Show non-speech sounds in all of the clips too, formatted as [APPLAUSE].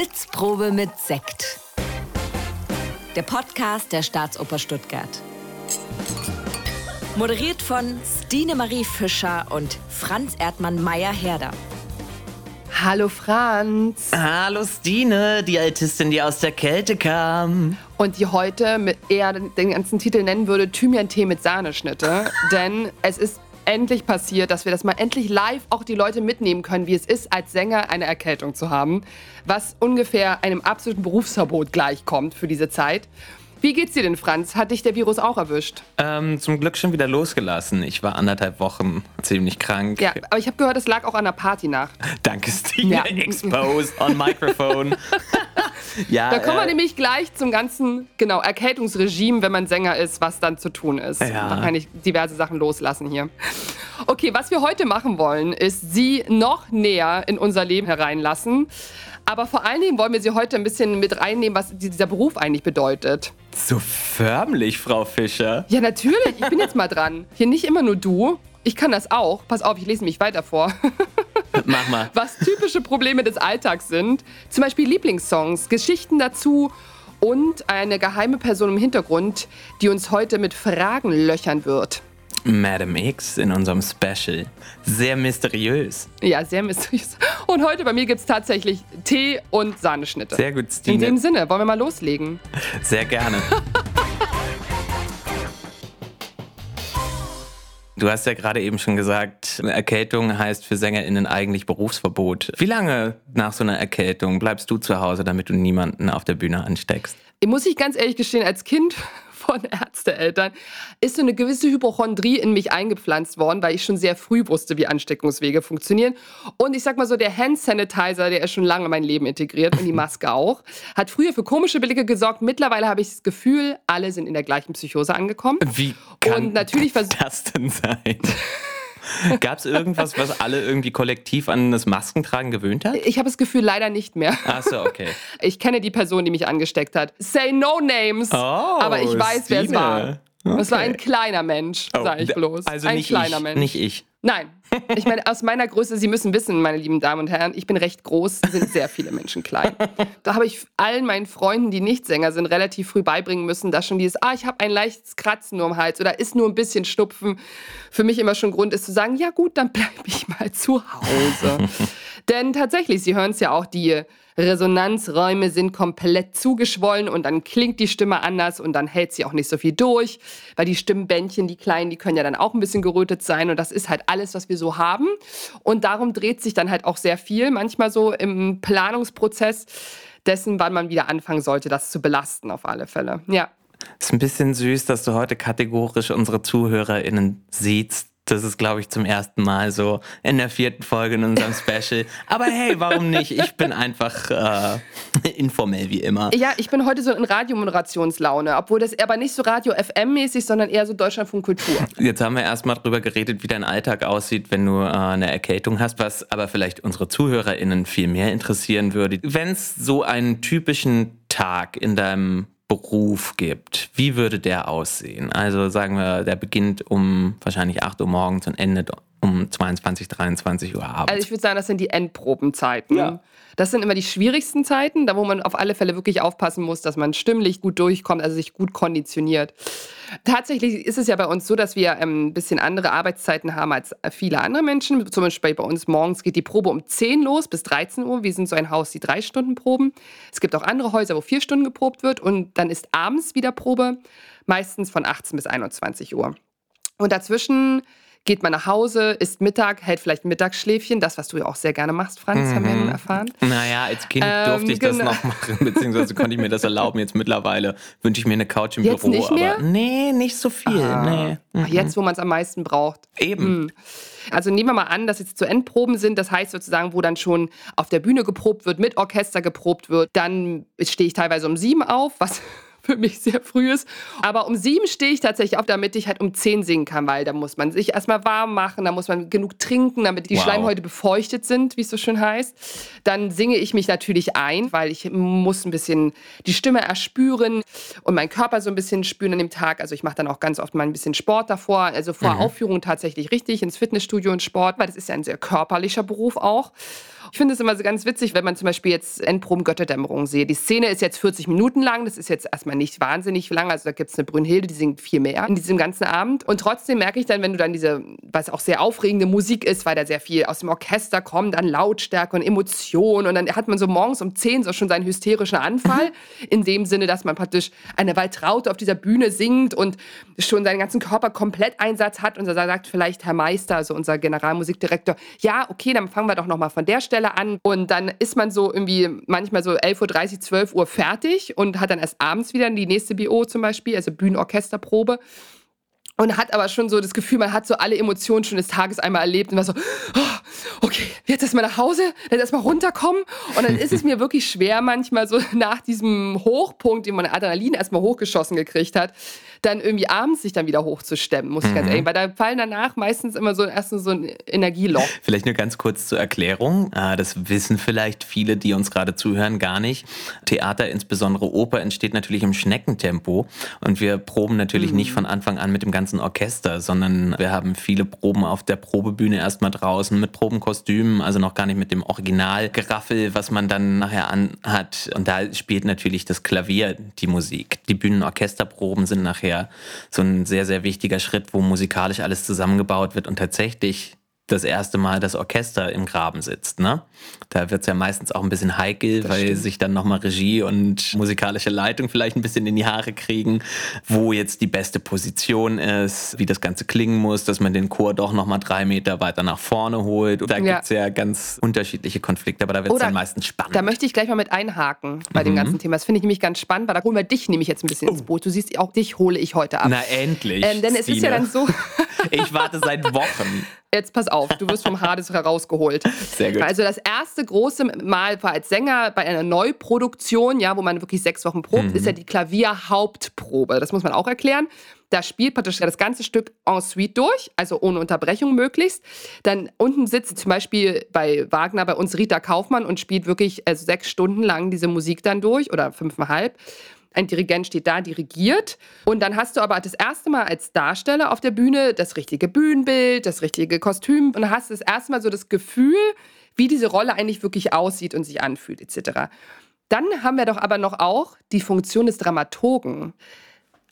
Sitzprobe mit Sekt. Der Podcast der Staatsoper Stuttgart. Moderiert von Stine Marie Fischer und Franz Erdmann Meyer-Herder. Hallo Franz. Hallo Stine, die Altistin, die aus der Kälte kam. Und die heute mit eher den ganzen Titel nennen würde Thymian-Tee mit Sahneschnitte. [LAUGHS] Denn es ist endlich passiert, dass wir das mal endlich live auch die Leute mitnehmen können, wie es ist, als Sänger eine Erkältung zu haben. Was ungefähr einem absoluten Berufsverbot gleichkommt für diese Zeit. Wie geht's dir denn, Franz? Hat dich der Virus auch erwischt? Ähm, zum Glück schon wieder losgelassen. Ich war anderthalb Wochen ziemlich krank. Ja, aber ich habe gehört, es lag auch an der Party nach. [LAUGHS] Danke, Stine. Ja. [LAUGHS] Exposed on microphone. [LAUGHS] ja, Da kommen wir äh, nämlich gleich zum ganzen, genau, Erkältungsregime, wenn man Sänger ist, was dann zu tun ist. Ja. Da kann ich diverse Sachen loslassen hier. Okay, was wir heute machen wollen, ist sie noch näher in unser Leben hereinlassen. Aber vor allen Dingen wollen wir sie heute ein bisschen mit reinnehmen, was dieser Beruf eigentlich bedeutet. so förmlich, Frau Fischer. Ja, natürlich. Ich bin jetzt mal dran. Hier nicht immer nur du. Ich kann das auch. Pass auf, ich lese mich weiter vor. [LAUGHS] Mach mal. was typische Probleme des Alltags sind. Zum Beispiel Lieblingssongs, Geschichten dazu und eine geheime Person im Hintergrund, die uns heute mit Fragen löchern wird. Madam X in unserem Special. Sehr mysteriös. Ja, sehr mysteriös. Und heute bei mir gibt es tatsächlich Tee und Sahneschnitte. Sehr gut, In Stine. dem Sinne, wollen wir mal loslegen? Sehr gerne. Du hast ja gerade eben schon gesagt, Erkältung heißt für SängerInnen eigentlich Berufsverbot. Wie lange nach so einer Erkältung bleibst du zu Hause, damit du niemanden auf der Bühne ansteckst? Muss ich ganz ehrlich gestehen, als Kind von Ärzteeltern ist so eine gewisse Hypochondrie in mich eingepflanzt worden, weil ich schon sehr früh wusste, wie Ansteckungswege funktionieren. Und ich sag mal so, der Hand Sanitizer, der ist schon lange in mein Leben integriert und die [LAUGHS] Maske auch, hat früher für komische Blicke gesorgt. Mittlerweile habe ich das Gefühl, alle sind in der gleichen Psychose angekommen. Wie kann Und natürlich das denn sein? [LAUGHS] [LAUGHS] Gab es irgendwas, was alle irgendwie kollektiv an das Maskentragen gewöhnt hat? Ich habe das Gefühl leider nicht mehr. Ach so, okay. [LAUGHS] Ich kenne die Person, die mich angesteckt hat. Say no names. Oh, aber ich weiß, wer es war. Es war Okay. ein kleiner Mensch, Oh, sag ich bloß. Also ein kleiner ich, Mensch. nicht ich. Nein. Ich meine, aus meiner Größe, Sie müssen wissen, meine lieben Damen und Herren, ich bin recht groß, sind sehr viele Menschen klein. [LAUGHS] Da habe ich allen meinen Freunden, die nicht Sänger sind, relativ früh beibringen müssen, dass schon dieses, ah, ich habe ein leichtes Kratzen nur am Hals oder ist nur ein bisschen Schnupfen, für mich immer schon Grund ist zu sagen, ja gut, dann bleibe ich mal zu Hause. [LAUGHS] Denn tatsächlich, Sie hören es ja auch, die Resonanzräume sind komplett zugeschwollen und dann klingt die Stimme anders und dann hält sie auch nicht so viel durch, weil die Stimmbändchen, die kleinen, die können ja dann auch ein bisschen gerötet sein und das ist halt alles, was wir so haben. Und darum dreht sich dann halt auch sehr viel, manchmal so im Planungsprozess dessen, wann man wieder anfangen sollte, das zu belasten, auf alle Fälle. Ja. Ist ein bisschen süß, dass du heute kategorisch unsere ZuhörerInnen siehst. Das ist, glaube ich, zum ersten Mal so in der vierten Folge in unserem [LAUGHS] Special. Aber hey, warum nicht? Ich bin einfach äh, informell wie immer. Ja, ich bin heute so in Radiomoderationslaune, obwohl das aber nicht so Radio FM-mäßig, sondern eher so Deutschlandfunk Kultur. Jetzt haben wir erstmal drüber geredet, wie dein Alltag aussieht, wenn du äh, eine Erkältung hast, was aber vielleicht unsere ZuhörerInnen viel mehr interessieren würde. Wenn es so einen typischen Tag in deinem Beruf gibt, wie würde der aussehen? Also sagen wir, der beginnt um wahrscheinlich 8 Uhr morgens und endet um 22, 23 Uhr abends. Also ich würde sagen, das sind die Endprobenzeiten. Ja. Das sind immer die schwierigsten Zeiten, da wo man auf alle Fälle wirklich aufpassen muss, dass man stimmlich gut durchkommt, also sich gut konditioniert. Tatsächlich ist es ja bei uns so, dass wir ähm, ein bisschen andere Arbeitszeiten haben als viele andere Menschen. Zum Beispiel bei uns morgens geht die Probe um 10 los bis 13 Uhr. Wir sind so ein Haus, die drei Stunden proben. Es gibt auch andere Häuser, wo vier Stunden geprobt wird und dann ist abends wieder Probe, meistens von 18 bis 21 Uhr. Und dazwischen geht man nach Hause, isst Mittag, hält vielleicht ein Mittagsschläfchen, das, was du ja auch sehr gerne machst, Franz, haben wir Mhm. nun erfahren. Naja, als Kind Ähm, durfte ich das genau. noch machen, [LAUGHS] beziehungsweise konnte ich mir das erlauben. Jetzt mittlerweile wünsche ich mir eine Couch im Jetzt Büro. nicht mehr? Aber nee, nicht so viel. Nee. Ach, Jetzt, wo man es am meisten braucht. Eben. Also nehmen wir mal an, dass jetzt zu Endproben sind, das heißt sozusagen, wo dann schon auf der Bühne geprobt wird, mit Orchester geprobt wird, dann stehe ich teilweise um sieben auf, was für mich sehr früh ist. Aber um sieben stehe ich tatsächlich auf, damit ich halt um zehn singen kann, weil da muss man sich erstmal warm machen, da muss man genug trinken, damit die Wow. Schleimhäute befeuchtet sind, wie es so schön heißt. Dann singe ich mich natürlich ein, weil ich muss ein bisschen die Stimme erspüren und meinen Körper so ein bisschen spüren an dem Tag. Also ich mache dann auch ganz oft mal ein bisschen Sport davor, also vor Aufführung tatsächlich richtig ins Fitnessstudio und Sport, weil das ist ja ein sehr körperlicher Beruf auch. Ich finde es immer so ganz witzig, wenn man zum Beispiel jetzt Endproben Götterdämmerung sehe. Die Szene ist jetzt 40 Minuten lang, das ist jetzt erstmal nicht wahnsinnig lang. Also da gibt es eine Brünnhilde, die singt viel mehr in diesem ganzen Abend. Und trotzdem merke ich dann, wenn du dann diese, was auch sehr aufregende Musik ist, weil da sehr viel aus dem Orchester kommt, dann Lautstärke und Emotion. Und dann hat man so morgens um 10 so schon seinen hysterischen Anfall. in dem Sinne, dass man praktisch eine Waltraute auf dieser Bühne singt und schon seinen ganzen Körper komplett Einsatz hat. Und da sagt vielleicht Herr Meister, also unser Generalmusikdirektor, ja, okay, dann fangen wir doch nochmal von der Stelle an. Und dann ist man so irgendwie manchmal so 11.30 Uhr, 12 Uhr fertig und hat dann erst abends wieder die nächste BO zum Beispiel, also Bühnenorchesterprobe und hat aber schon so das Gefühl, man hat so alle Emotionen schon des Tages einmal erlebt und war so, oh, okay, jetzt erstmal nach Hause, jetzt erstmal runterkommen. Und dann ist es mir wirklich schwer, manchmal so [LAUGHS] nach diesem Hochpunkt, den man Adrenalin erstmal hochgeschossen gekriegt hat, dann irgendwie abends sich dann wieder hochzustemmen, muss ich ganz mhm. ehrlich. Weil da fallen danach meistens immer so erst so ein Energieloch. Vielleicht nur ganz kurz zur Erklärung. Ah, das wissen vielleicht viele, die uns gerade zuhören, gar nicht. Theater, insbesondere Oper, entsteht natürlich im Schneckentempo. Und wir proben natürlich mhm. nicht von Anfang an mit dem ganzen Orchester, sondern wir haben viele Proben auf der Probebühne erstmal draußen mit Probenkostümen, also noch gar nicht mit dem Originalgeraffel, was man dann nachher anhat. Und da spielt natürlich das Klavier die Musik. Die Bühnenorchesterproben sind nachher so ein sehr, sehr wichtiger Schritt, wo musikalisch alles zusammengebaut wird und tatsächlich das erste Mal das Orchester im Graben sitzt. Ne? Da wird es ja meistens auch ein bisschen heikel, das weil stimmt. sich dann nochmal Regie und musikalische Leitung vielleicht ein bisschen in die Haare kriegen, wo jetzt die beste Position ist, wie das Ganze klingen muss, dass man den Chor doch nochmal drei Meter weiter nach vorne holt. Da ja. gibt es ja ganz unterschiedliche Konflikte, aber da wird es dann meistens spannend. Da möchte ich gleich mal mit einhaken bei mhm. dem ganzen Thema. Das finde ich nämlich ganz spannend, weil da holen wir dich nämlich jetzt ein bisschen oh. ins Boot. Du siehst, auch dich hole ich heute ab. Na endlich. Ähm, denn es Stine. ist ja dann so. [LAUGHS] ich warte seit Wochen. [LAUGHS] Jetzt pass auf, du wirst vom [LAUGHS] Hades herausgeholt. Sehr gut. Also das erste große Mal war als Sänger bei einer Neuproduktion, ja, wo man wirklich sechs Wochen probt, mhm. ist ja die Klavierhauptprobe. Das muss man auch erklären. Da spielt praktisch das ganze Stück en suite durch, also ohne Unterbrechung möglichst. Dann unten sitzt zum Beispiel bei Wagner bei uns Rita Kaufmann und spielt wirklich also sechs Stunden lang diese Musik dann durch oder fünfeinhalb. Ein Dirigent steht da, dirigiert. Und dann hast du aber das erste Mal als Darsteller auf der Bühne das richtige Bühnenbild, das richtige Kostüm und hast das erste Mal so das Gefühl, wie diese Rolle eigentlich wirklich aussieht und sich anfühlt, etc. Dann haben wir doch aber noch auch die Funktion des Dramaturgen.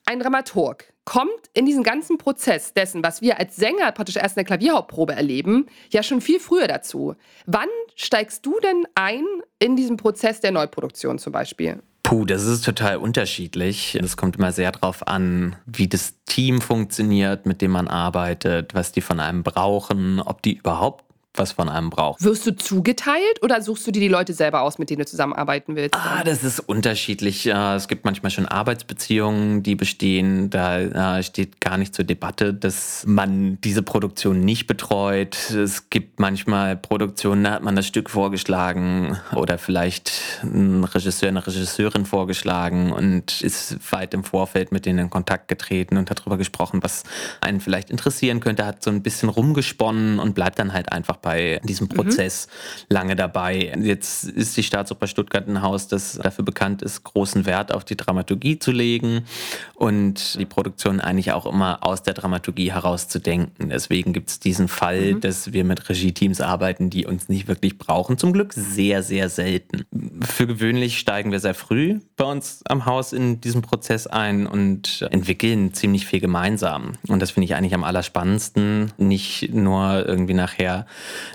Ein Dramaturg kommt in diesen ganzen Prozess dessen, was wir als Sänger praktisch erst in der Klavierhauptprobe erleben, ja schon viel früher dazu. Wann steigst du denn ein in diesen Prozess der Neuproduktion zum Beispiel? Puh, das ist total unterschiedlich. Es kommt immer sehr darauf an, wie das Team funktioniert, mit dem man arbeitet, was die von einem brauchen, ob die überhaupt was von einem braucht. Wirst du zugeteilt oder suchst du dir die Leute selber aus, mit denen du zusammenarbeiten willst? Ah, das ist unterschiedlich. Es gibt manchmal schon Arbeitsbeziehungen, die bestehen. Da steht gar nicht zur Debatte, dass man diese Produktion nicht betreut. Es gibt manchmal Produktionen, da hat man das Stück vorgeschlagen oder vielleicht ein Regisseur, eine Regisseurin vorgeschlagen und ist weit im Vorfeld mit denen in Kontakt getreten und hat darüber gesprochen, was einen vielleicht interessieren könnte, hat so ein bisschen rumgesponnen und bleibt dann halt einfach bei diesem mhm. Prozess mhm. lange dabei. Jetzt ist die Staatsoper Stuttgart ein Haus, das dafür bekannt ist, großen Wert auf die Dramaturgie zu legen und die Produktion eigentlich auch immer aus der Dramaturgie heraus zu denken. Deswegen gibt es diesen Fall, mhm. dass wir mit Regie-Teams arbeiten, die uns nicht wirklich brauchen. Zum Glück sehr, sehr selten. Für gewöhnlich steigen wir sehr früh bei uns am Haus in diesen Prozess ein und entwickeln ziemlich viel gemeinsam. Und das finde ich eigentlich am allerspannendsten. Nicht nur irgendwie nachher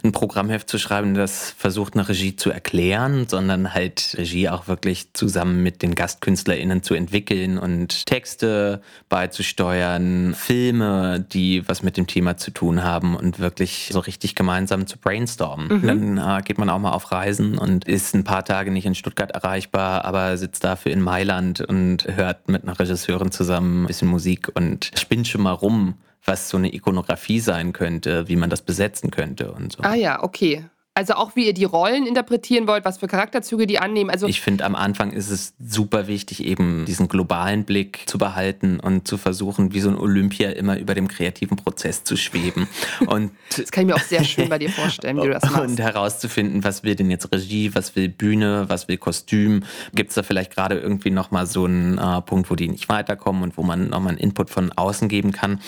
ein Programmheft zu schreiben, das versucht, eine Regie zu erklären, sondern halt Regie auch wirklich zusammen mit den GastkünstlerInnen zu entwickeln und Texte beizusteuern, Filme, die was mit dem Thema zu tun haben und wirklich so richtig gemeinsam zu brainstormen. Mhm. Dann äh, geht man auch mal auf Reisen und ist ein paar Tage nicht in Stuttgart erreichbar, aber sitzt dafür in Mailand und hört mit einer Regisseurin zusammen ein bisschen Musik und spinnt schon mal rum was so eine Ikonografie sein könnte, wie man das besetzen könnte und so. Ah ja, okay. Also auch wie ihr die Rollen interpretieren wollt, was für Charakterzüge die annehmen. Also ich finde, am Anfang ist es super wichtig, eben diesen globalen Blick zu behalten und zu versuchen, wie so ein Olympia immer über dem kreativen Prozess zu schweben. [LAUGHS] Und das kann ich mir auch sehr schön bei dir vorstellen, wie du das machst. Und herauszufinden, was will denn jetzt Regie, was will Bühne, was will Kostüm. Gibt es da vielleicht gerade irgendwie nochmal so einen äh, Punkt, wo die nicht weiterkommen und wo man nochmal einen Input von außen geben kann.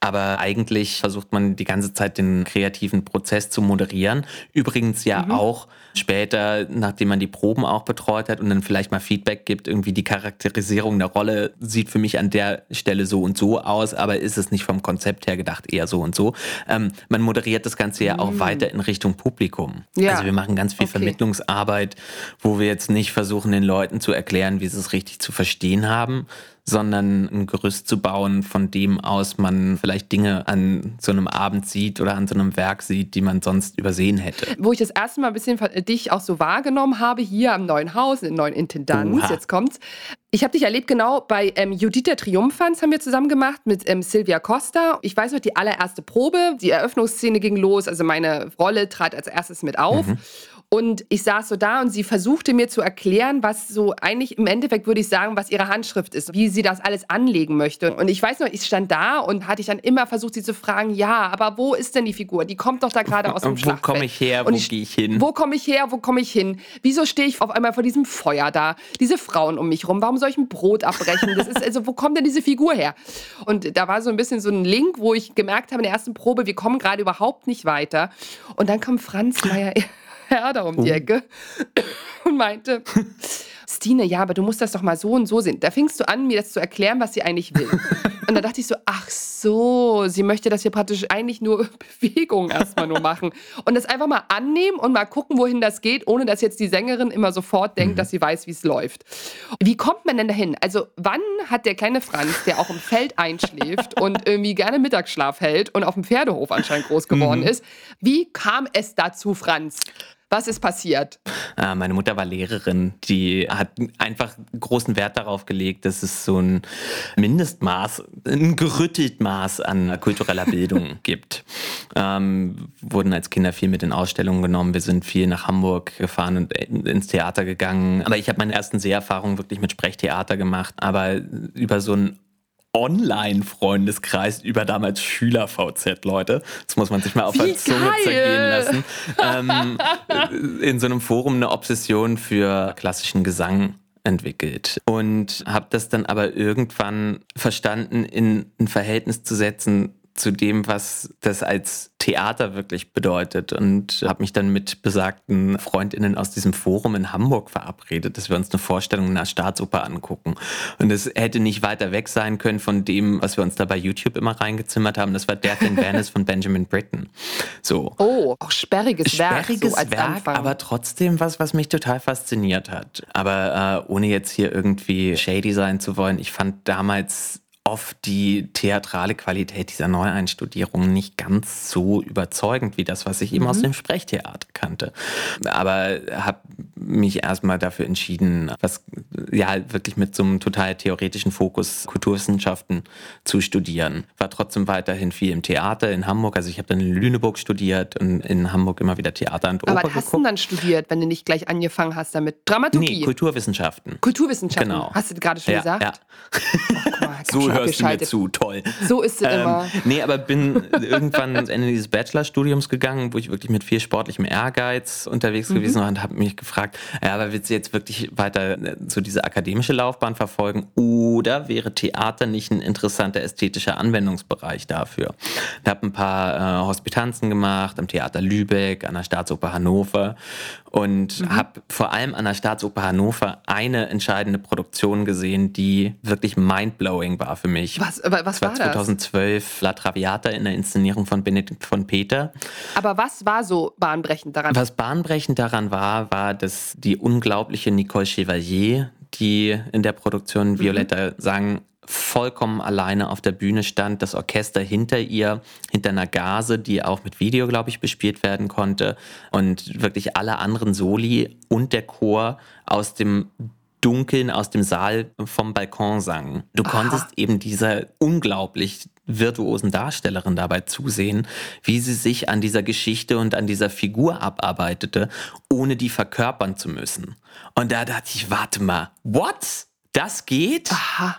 Aber eigentlich versucht man die ganze Zeit den kreativen Prozess zu moderieren übrigens ja mhm. auch später, nachdem man die Proben auch betreut hat und dann vielleicht mal Feedback gibt, irgendwie die Charakterisierung der Rolle sieht für mich an der Stelle so und so aus, aber ist es nicht vom Konzept her gedacht eher so und so. Ähm, man moderiert das Ganze ja auch mhm. weiter in Richtung Publikum. Ja. Also wir machen ganz viel okay. Vermittlungsarbeit, wo wir jetzt nicht versuchen, den Leuten zu erklären, wie sie es richtig zu verstehen haben, sondern ein Gerüst zu bauen, von dem aus man vielleicht Dinge an so einem Abend sieht oder an so einem Werk sieht, die man sonst übersehen hätte. Wo ich das erste Mal ein bisschen dich auch so wahrgenommen habe, hier am neuen Haus, in neuen Intendanz, Oha. jetzt kommt's. Ich habe dich erlebt, genau, bei ähm, Judith Triumphans haben wir zusammen gemacht mit ähm, Silvia Costa. Ich weiß noch, die allererste Probe, die Eröffnungsszene ging los, also meine Rolle trat als erstes mit auf. Mhm. Und ich saß so da und sie versuchte mir zu erklären, was so eigentlich im Endeffekt würde ich sagen, was ihre Handschrift ist, wie sie das alles anlegen möchte. Und ich weiß noch, ich stand da und hatte ich dann immer versucht, sie zu fragen, ja, aber wo ist denn die Figur? Die kommt doch da gerade aus dem und Wo komme ich her? Wo gehe ich hin? Wo komme ich her? Wo komme ich hin? Wieso stehe ich auf einmal vor diesem Feuer da? Diese Frauen um mich rum, warum soll ich ein Brot abbrechen? Das ist also, wo kommt denn diese Figur her? Und da war so ein bisschen so ein Link, wo ich gemerkt habe in der ersten Probe, wir kommen gerade überhaupt nicht weiter. Und dann kommt Franz Meyer Herr da um die oh. Ecke [COUGHS] und meinte, Stine, ja, aber du musst das doch mal so und so sehen. Da fingst du an, mir das zu erklären, was sie eigentlich will. Und da dachte ich so, ach so, sie möchte, dass wir praktisch eigentlich nur [LAUGHS] Bewegungen erstmal nur machen. Und das einfach mal annehmen und mal gucken, wohin das geht, ohne dass jetzt die Sängerin immer sofort denkt, mhm. dass sie weiß, wie es läuft. Wie kommt man denn dahin? Also, wann hat der kleine Franz, der auch im Feld einschläft [LAUGHS] und irgendwie gerne Mittagsschlaf hält und auf dem Pferdehof anscheinend groß geworden mhm. ist, wie kam es dazu, Franz? Was ist passiert? Äh, meine Mutter war Lehrerin. Die hat einfach großen Wert darauf gelegt, dass es so ein Mindestmaß, ein gerüttelt Maß an kultureller Bildung [LAUGHS] gibt. Ähm, wurden als Kinder viel mit in Ausstellungen genommen. Wir sind viel nach Hamburg gefahren und ins Theater gegangen. Aber ich habe meine ersten Seherfahrungen wirklich mit Sprechtheater gemacht. Aber über so ein Online-Freundeskreis über damals Schüler-VZ, Leute. Das muss man sich mal auf der Zunge zergehen lassen. Ähm, [LAUGHS] in so einem Forum eine Obsession für klassischen Gesang entwickelt und habe das dann aber irgendwann verstanden, in ein Verhältnis zu setzen zu dem, was das als Theater wirklich bedeutet und habe mich dann mit besagten Freundinnen aus diesem Forum in Hamburg verabredet, dass wir uns eine Vorstellung einer Staatsoper angucken. Und es hätte nicht weiter weg sein können von dem, was wir uns da bei YouTube immer reingezimmert haben. Das war Death in Venice von Benjamin Britten. So. Oh, auch sperriges Werk. Sperriges so Werk, aber trotzdem was, was mich total fasziniert hat. Aber äh, ohne jetzt hier irgendwie shady sein zu wollen, ich fand damals oft die theatrale Qualität dieser Neueinstudierung nicht ganz so überzeugend wie das, was ich eben mhm. aus dem Sprechtheater kannte. Aber habe mich erstmal dafür entschieden, was ja wirklich mit so einem total theoretischen Fokus Kulturwissenschaften zu studieren. War trotzdem weiterhin viel im Theater in Hamburg. Also ich habe dann in Lüneburg studiert und in Hamburg immer wieder Theater und Oper Aber was hast du dann studiert, wenn du nicht gleich angefangen hast damit? Dramaturgie? Nee, Kulturwissenschaften. Kulturwissenschaften, genau. Hast du gerade schon ja, gesagt? Ja. Oh, mal, [LAUGHS] so hörst du mir zu, toll. So ist es ähm, immer. Nee, aber bin irgendwann ans [LAUGHS] Ende dieses Bachelorstudiums gegangen, wo ich wirklich mit viel sportlichem Ehrgeiz unterwegs mhm. gewesen war und habe mich gefragt, ja, aber willst du jetzt wirklich weiter äh, so diese akademische Laufbahn verfolgen oder wäre Theater nicht ein interessanter ästhetischer Anwendungsbereich dafür? Ich habe ein paar äh, Hospitanzen gemacht am Theater Lübeck, an der Staatsoper Hannover und mhm. habe vor allem an der Staatsoper Hannover eine entscheidende Produktion gesehen, die wirklich mindblowing war für mich. Was, was das war, war 2012 La Traviata in der Inszenierung von Benedikt von Peter. Aber was war so bahnbrechend daran? Was bahnbrechend daran war, war, dass die unglaubliche Nicole Chevalier, die in der Produktion mhm. Violetta mhm. sang, vollkommen alleine auf der Bühne stand, das Orchester hinter ihr, hinter einer Gase, die auch mit Video, glaube ich, bespielt werden konnte und wirklich alle anderen Soli und der Chor aus dem Dunkeln aus dem Saal vom Balkon sangen. Du Aha. konntest eben dieser unglaublich virtuosen Darstellerin dabei zusehen, wie sie sich an dieser Geschichte und an dieser Figur abarbeitete, ohne die verkörpern zu müssen. Und da dachte ich, warte mal, what? Das geht? Aha.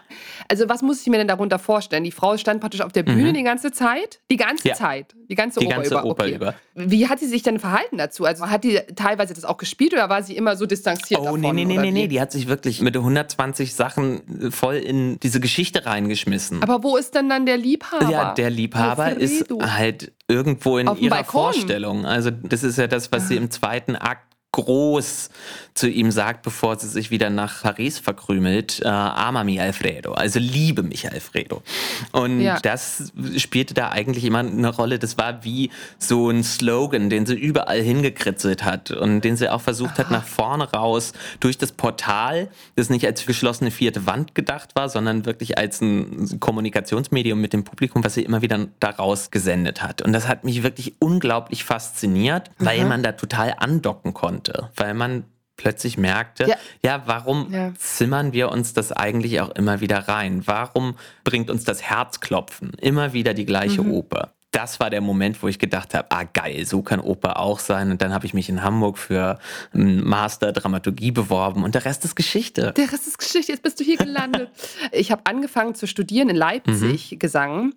Also was muss ich mir denn darunter vorstellen? Die Frau stand praktisch auf der Bühne mhm. die ganze Zeit? Die ganze ja. Zeit? Die ganze die Oper ganze über? Oper okay. über. Wie hat sie sich denn verhalten dazu? Also hat die teilweise das auch gespielt oder war sie immer so distanziert Oh, davon, nee, nee, nee, nee, nee. Die hat sich wirklich mit 120 Sachen voll in diese Geschichte reingeschmissen. Aber wo ist denn dann der Liebhaber? Ja, der Liebhaber Alfredo. ist halt irgendwo in ihrer Balkon. Vorstellung. Also das ist ja das, was sie im zweiten Akt groß zu ihm sagt, bevor sie sich wieder nach Paris verkrümelt, äh, ama mi Alfredo, also liebe mich Alfredo. Und ja. das spielte da eigentlich immer eine Rolle. Das war wie so ein Slogan, den sie überall hingekritzelt hat und den sie auch versucht Aha. hat, nach vorne raus durch das Portal, das nicht als geschlossene vierte Wand gedacht war, sondern wirklich als ein Kommunikationsmedium mit dem Publikum, was sie immer wieder daraus gesendet hat. Und das hat mich wirklich unglaublich fasziniert, weil mhm. man da total andocken konnte konnte, weil man plötzlich merkte, ja, ja warum ja. zimmern wir uns das eigentlich auch immer wieder rein? Warum bringt uns das Herzklopfen immer wieder die gleiche mhm. Oper? Das war der Moment, wo ich gedacht habe, ah geil, so kann Oper auch sein. Und dann habe ich mich in Hamburg für einen Master Dramaturgie beworben und der Rest ist Geschichte. Der Rest ist Geschichte, jetzt bist du hier gelandet. [LAUGHS] ich habe angefangen zu studieren in Leipzig, mhm. Gesang.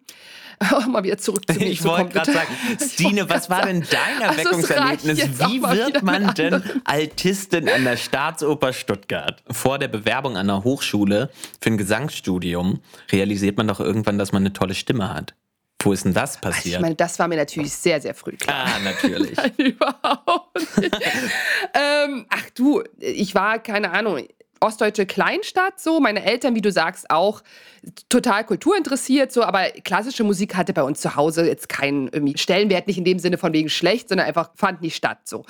[LAUGHS] mal wieder zurück zu mir. Ich wollte gerade sagen, [LAUGHS] Stine, was war denn dein Erweckungserlebnis? Wie wird man denn Altistin an der Staatsoper Stuttgart? Vor der Bewerbung an der Hochschule für ein Gesangsstudium realisiert man doch irgendwann, dass man eine tolle Stimme hat. Wo ist denn das passiert? Also ich meine, das war mir natürlich sehr, sehr früh klar. Ah, natürlich. [LAUGHS] Nein, überhaupt nicht. ähm, ach du, ich war, keine Ahnung, ostdeutsche Kleinstadt so. Meine Eltern, wie du sagst, auch total kulturinteressiert, so, aber klassische Musik hatte bei uns zu Hause jetzt keinen Stellenwert, nicht in dem Sinne von wegen schlecht, sondern einfach fand nicht statt. So.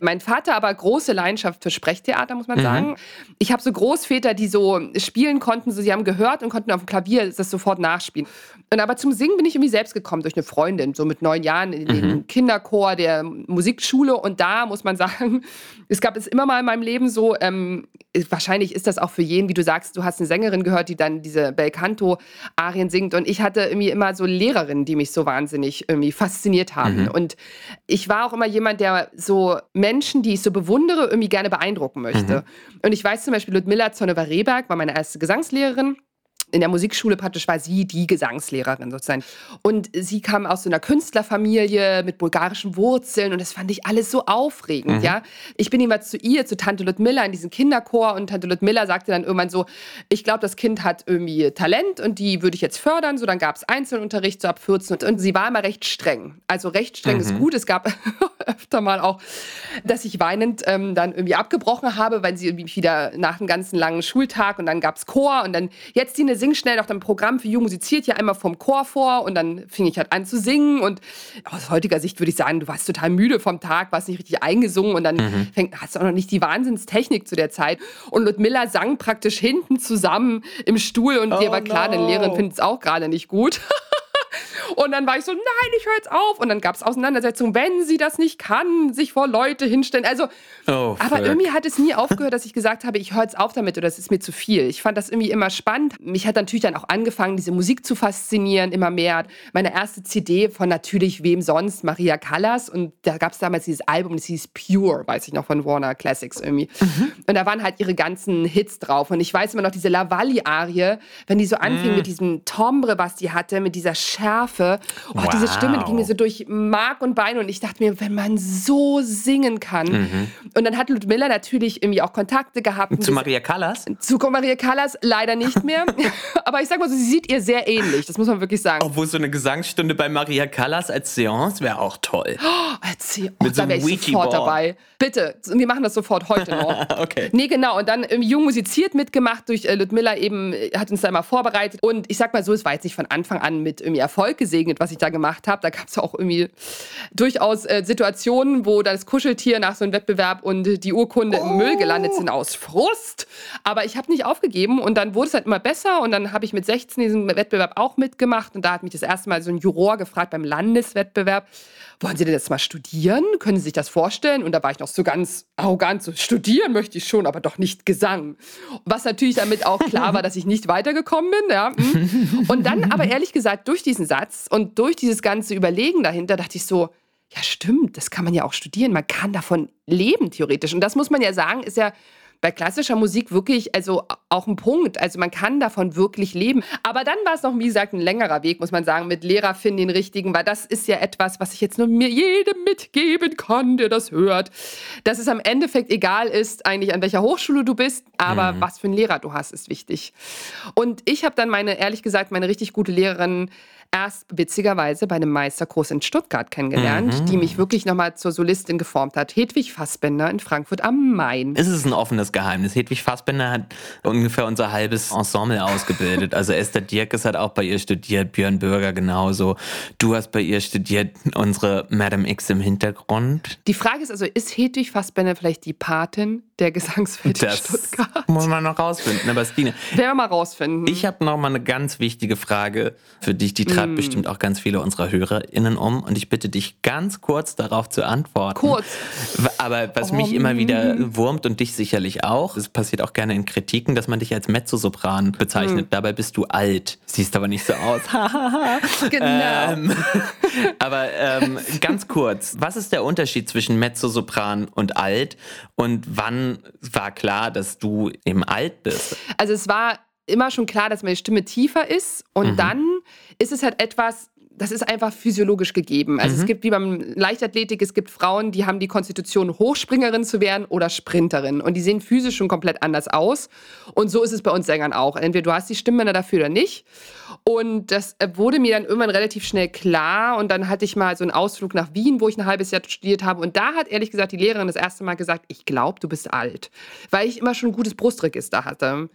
Mein Vater aber große Leidenschaft für Sprechtheater, muss man mhm. sagen. Ich habe so Großväter, die so spielen konnten, so sie haben gehört und konnten auf dem Klavier das sofort nachspielen. Und aber zum Singen bin ich irgendwie selbst gekommen durch eine Freundin, so mit neun Jahren in den mhm. Kinderchor der Musikschule. Und da muss man sagen, [LAUGHS] es gab es immer mal in meinem Leben so, ähm, wahrscheinlich ist das auch für jeden, wie du sagst, du hast eine Sängerin gehört, die dann diese Bel Canto-Arien singt. Und ich hatte irgendwie immer so Lehrerinnen, die mich so wahnsinnig irgendwie fasziniert haben. Mhm. Und ich war auch immer jemand, der so Menschen, die ich so bewundere, irgendwie gerne beeindrucken möchte. Mhm. Und ich weiß zum Beispiel, Ludmilla Zonnewa-Rehberg war meine erste Gesangslehrerin in der Musikschule praktisch war sie die Gesangslehrerin sozusagen. Und sie kam aus so einer Künstlerfamilie mit bulgarischen Wurzeln und das fand ich alles so aufregend, mhm. ja. Ich bin jeweils zu ihr, zu Tante Ludmilla in diesen Kinderchor und Tante Ludmilla sagte dann irgendwann so, ich glaube, das Kind hat irgendwie Talent und die würde ich jetzt fördern. So, dann gab es Einzelunterricht so ab 14 und, und, sie war immer recht streng. Also recht streng mhm. ist gut. Es gab [LAUGHS] öfter mal auch, dass ich weinend ähm, dann irgendwie abgebrochen habe, weil sie irgendwie wieder nach einem ganzen langen Schultag und dann gab es Chor und dann jetzt die eine sing schnell noch dein Programm für Jung musiziert ja einmal vom Chor vor und dann fing ich halt an zu singen und aus heutiger Sicht würde ich sagen, du warst total müde vom Tag, warst nicht richtig eingesungen und dann mhm. fängt, hast du auch noch nicht die Wahnsinnstechnik zu der Zeit und Ludmilla sang praktisch hinten zusammen im Stuhl und oh dir war klar, no. deine Lehrerin findet es auch gerade nicht gut. [LAUGHS] Und dann war ich so, nein, ich höre jetzt auf. Und dann gab es Auseinandersetzungen, wenn sie das nicht kann, sich vor Leute hinstellen. Also, oh, aber irgendwie hat es nie aufgehört, dass ich gesagt habe, ich höre jetzt auf damit oder es ist mir zu viel. Ich fand das irgendwie immer spannend. Mich hat natürlich dann auch angefangen, diese Musik zu faszinieren, immer mehr. Meine erste CD von natürlich wem sonst, Maria Callas. Und da gab es damals dieses Album, das hieß Pure, weiß ich noch, von Warner Classics irgendwie. Mhm. Und da waren halt ihre ganzen Hits drauf. Und ich weiß immer noch diese Lavalli-Arie, wenn die so anfing mhm. mit diesem Tombre, was die hatte, mit dieser Schärfe Tiefe. Oh, wow. diese Stimme die ging mir so durch Mark und Bein und ich dachte mir, wenn man so singen kann. Mhm. Und dann hat Ludmilla natürlich irgendwie auch Kontakte gehabt. Zu Maria Callas? Zu Maria Callas leider nicht mehr. [LAUGHS] [LAUGHS] Aber ich sag mal so, sie sieht ihr sehr ähnlich. Das muss man wirklich sagen. Obwohl so eine Gesangsstunde bei Maria Callas als Seance wäre auch toll. [GASPS] Oh, erzähl. Oh, Mit so da wäre ich sofort dabei. Bitte, wir machen das sofort heute noch. [LAUGHS] okay. Nee, genau. Und dann ähm, jung musiziert mitgemacht durch äh, Ludmilla eben, äh, hat uns da immer vorbereitet. Und ich sag mal so, es war jetzt nicht von Anfang an mit irgendwie Erfolg gesegnet, was ich da gemacht habe. Da gab es auch irgendwie durchaus äh, Situationen, wo das Kuscheltier nach so einem Wettbewerb und die Urkunde oh. im Müll gelandet sind aus Frust. Aber ich habe nicht aufgegeben und dann wurde es halt immer besser und dann habe ich mit 16 diesen Wettbewerb auch mitgemacht und da hat mich das erste Mal so ein Juror gefragt beim Landeswettbewerb, wollen Sie denn jetzt mal studieren? Können Sie sich das vorstellen? Und da war ich noch so ganz arrogant, so studieren möchte ich schon, aber doch nicht Gesang. Was natürlich damit auch klar war, [LAUGHS] dass ich nicht weitergekommen bin. Ja. Hm. Und dann aber ehrlich gesagt, durch diesen Satz und durch dieses ganze Überlegen dahinter, dachte ich so, ja stimmt, das kann man ja auch studieren. Man kann davon leben, theoretisch. Und das muss man ja sagen, ist ja bei klassischer Musik wirklich, also auch ein Punkt. Also man kann davon wirklich leben. Aber dann war es noch, wie gesagt, ein längerer Weg, muss man sagen, mit Lehrer finden, den richtigen, weil das ist ja etwas, was ich jetzt nur mir jedem mitgeben kann, der das hört. Dass es am Endeffekt egal ist, eigentlich an welcher Hochschule du bist, aber mhm. was für einen Lehrer du hast, ist wichtig. Und ich habe dann meine, ehrlich gesagt, meine richtig gute Lehrerin erst witzigerweise bei einem Meisterkurs in Stuttgart kennengelernt, mhm. die mich wirklich nochmal zur Solistin geformt hat. Hedwig Fassbender in Frankfurt am Main. Es ist ein offenes Geheimnis. Hedwig Fassbender hat ungefähr unser halbes Ensemble ausgebildet. Also Esther Dierkes hat auch bei ihr studiert, Björn Bürger genauso. Du hast bei ihr studiert, unsere Madame X im Hintergrund. Die Frage ist also, ist Hedwig Fassbender vielleicht die Patin der Gesangswelt in Stuttgart? muss man noch rausfinden. Aber Stine, werden wir mal rausfinden. Ich habe noch mal eine ganz wichtige Frage für dich, die treibt mm. bestimmt auch ganz viele unserer HörerInnen um. Und ich bitte dich ganz kurz darauf zu antworten. Kurz. Aber was oh. mich immer wieder wurmt und dich sicherlich auch, es passiert auch gerne in Kritiken, dass man dich als Mezzosopran bezeichnet. Mm. Dabei bist du alt. Siehst aber nicht so aus. [LAUGHS] genau. Ähm, [LAUGHS] aber ähm, ganz kurz, was ist der Unterschied zwischen Mezzosopran und alt? Und wann war klar, dass du eben alt bist? Also es war immer schon klar, dass meine Stimme tiefer ist und mhm. dann ist es halt etwas, das ist einfach physiologisch gegeben. Also mhm. es gibt wie beim Leichtathletik, es gibt Frauen, die haben die Konstitution, Hochspringerin zu werden oder Sprinterin. Und die sehen physisch schon komplett anders aus. Und so ist es bei uns Sängern auch. Entweder du hast die Stimmbänder dafür oder nicht. Und das wurde mir dann irgendwann relativ schnell klar. Und dann hatte ich mal so einen Ausflug nach Wien, wo ich ein halbes Jahr studiert habe. Und da hat ehrlich gesagt die Lehrerin das erste Mal gesagt, ich glaube, du bist alt. Weil ich immer schon ein gutes Brustregister hatte.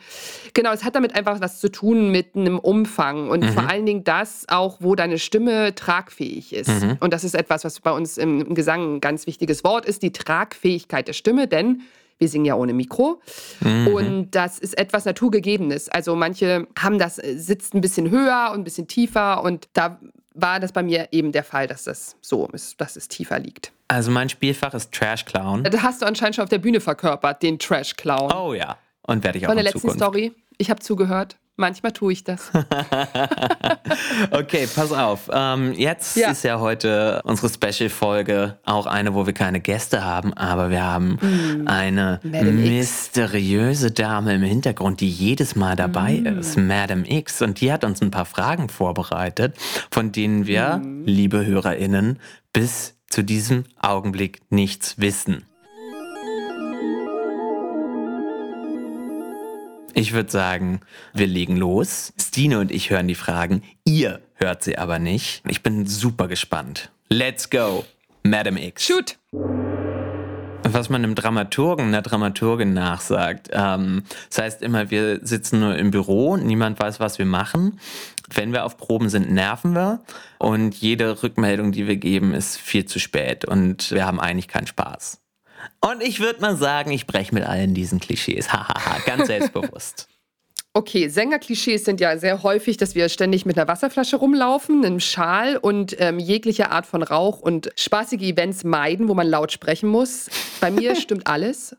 Genau, es hat damit einfach was zu tun mit einem Umfang. Und mhm. vor allen Dingen das auch, wo deine Stimme tragfähig ist. Mhm. Und das ist etwas, was bei uns im Gesang ein ganz wichtiges Wort ist, die Tragfähigkeit der Stimme. Denn wir singen ja ohne Mikro. Mhm. Und das ist etwas Naturgegebenes. Also manche haben das, äh, sitzt ein bisschen höher und ein bisschen tiefer und da war das bei mir eben der Fall, dass das so ist, dass es tiefer liegt. Also mein Spielfach ist Trash Clown. Da hast du anscheinend schon auf der Bühne verkörpert, den Trash Clown. Oh ja. Und werde ich auch Von der letzten Zukunft. Story. Ich habe zugehört. Manchmal tue ich das. [LAUGHS] okay, pass auf. Ähm, jetzt ja. ist ja heute unsere Special-Folge auch eine, wo wir keine Gäste haben, aber wir haben mm. eine Madame mysteriöse X. Dame im Hintergrund, die jedes Mal dabei mm. ist, Madame X. Und die hat uns ein paar Fragen vorbereitet, von denen wir, mm. liebe HörerInnen, bis zu diesem Augenblick nichts wissen. Ich würde sagen, wir legen los. Stine und ich hören die Fragen. Ihr hört sie aber nicht. Ich bin super gespannt. Let's go, Madam X. Shoot! Was man einem Dramaturgen, einer Dramaturgin nachsagt. Ähm, das heißt immer, wir sitzen nur im Büro, niemand weiß, was wir machen. Wenn wir auf Proben sind, nerven wir. Und jede Rückmeldung, die wir geben, ist viel zu spät. Und wir haben eigentlich keinen Spaß. Und ich würde mal sagen, ich breche mit allen diesen Klischees. Hahaha, ganz selbstbewusst. Okay, Sängerklischees sind ja sehr häufig, dass wir ständig mit einer Wasserflasche rumlaufen, einem Schal und ähm, jegliche Art von Rauch und spaßige Events meiden, wo man laut sprechen muss. Bei mir [LAUGHS] stimmt alles.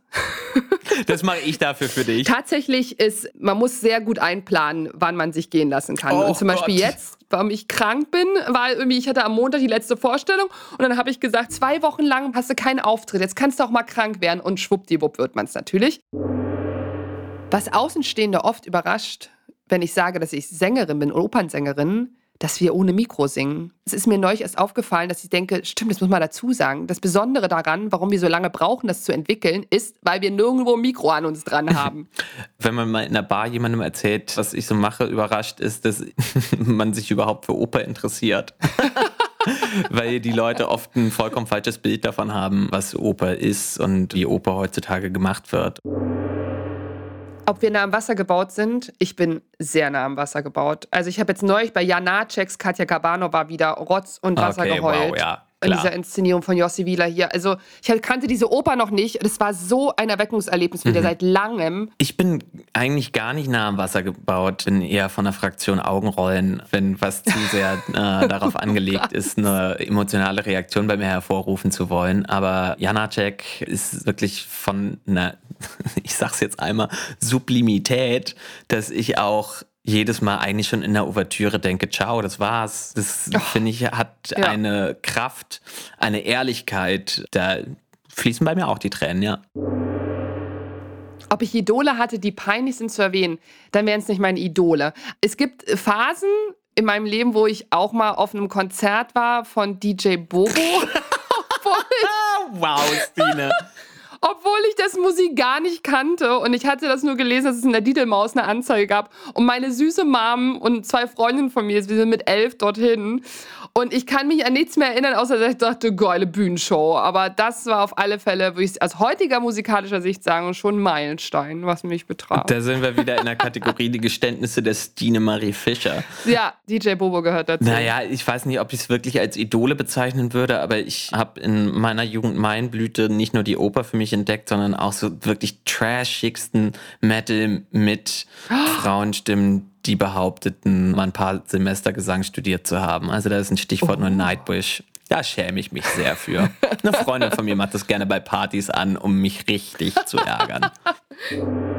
Das mache ich dafür für dich. Tatsächlich ist, man muss sehr gut einplanen, wann man sich gehen lassen kann. Oh und zum Beispiel Gott. jetzt, warum ich krank bin, weil irgendwie ich hatte am Montag die letzte Vorstellung und dann habe ich gesagt, zwei Wochen lang hast du keinen Auftritt, jetzt kannst du auch mal krank werden und schwuppdiwupp wird man es natürlich. Was Außenstehende oft überrascht, wenn ich sage, dass ich Sängerin bin, Opernsängerin, dass wir ohne Mikro singen. Es ist mir neulich erst aufgefallen, dass ich denke, stimmt, das muss man dazu sagen. Das Besondere daran, warum wir so lange brauchen, das zu entwickeln, ist, weil wir nirgendwo ein Mikro an uns dran haben. [LAUGHS] Wenn man mal in einer Bar jemandem erzählt, was ich so mache, überrascht ist, dass [LAUGHS] man sich überhaupt für Oper interessiert. [LAUGHS] weil die Leute oft ein vollkommen falsches Bild davon haben, was Oper ist und wie Oper heutzutage gemacht wird. Ob wir nah am Wasser gebaut sind? Ich bin sehr nah am Wasser gebaut. Also ich habe jetzt neulich bei Janaceks Katja Kabanova wieder Rotz und Wasser okay, geheult. Wow, ja. In dieser Inszenierung von Jossi Wieler hier. Also, ich kannte diese Oper noch nicht. Das war so ein Erweckungserlebnis wieder mhm. seit langem. Ich bin eigentlich gar nicht nah am Wasser gebaut. Bin eher von der Fraktion Augenrollen, wenn was zu sehr äh, [LAUGHS] darauf angelegt oh ist, eine emotionale Reaktion bei mir hervorrufen zu wollen. Aber Janacek ist wirklich von einer, [LAUGHS] ich sag's jetzt einmal, Sublimität, dass ich auch jedes Mal eigentlich schon in der Ouvertüre denke, ciao, das war's. Das oh, finde ich hat ja. eine Kraft, eine Ehrlichkeit. Da fließen bei mir auch die Tränen, ja. Ob ich Idole hatte, die peinlich sind zu erwähnen, dann wären es nicht meine Idole. Es gibt Phasen in meinem Leben, wo ich auch mal auf einem Konzert war von DJ Bobo. [LAUGHS] [LAUGHS] wow, Stine obwohl ich das Musik gar nicht kannte. Und ich hatte das nur gelesen, dass es in der Didelmaus eine Anzeige gab. Und meine süße Mom und zwei Freundinnen von mir, wir sind mit elf dorthin. Und ich kann mich an nichts mehr erinnern, außer dass ich dachte, geile Bühnenshow. Aber das war auf alle Fälle, würde ich aus heutiger musikalischer Sicht sagen, schon ein Meilenstein, was mich betraf. Da sind wir wieder in der Kategorie die Geständnisse der Stine Marie Fischer. Ja, DJ Bobo gehört dazu. Naja, ich weiß nicht, ob ich es wirklich als Idole bezeichnen würde, aber ich habe in meiner Jugend Maienblüte nicht nur die Oper für mich entdeckt, sondern auch so wirklich trashigsten Metal mit [GASPS] Frauenstimmen, die behaupteten, mal ein paar Semester Gesang studiert zu haben. Also da ist ein Stichwort oh. nur Nightwish. Da schäme ich mich sehr für. Eine Freundin von mir macht das gerne bei Partys an, um mich richtig zu ärgern. [LAUGHS]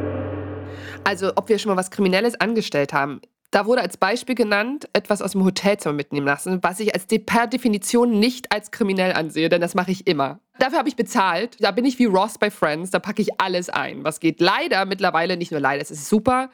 Also, ob wir schon mal was Kriminelles angestellt haben. Da wurde als Beispiel genannt, etwas aus dem Hotelzimmer mitnehmen lassen, was ich als per Definition nicht als kriminell ansehe, denn das mache ich immer. Dafür habe ich bezahlt. Da bin ich wie Ross bei Friends, da packe ich alles ein, was geht. Leider mittlerweile, nicht nur leider, es ist super,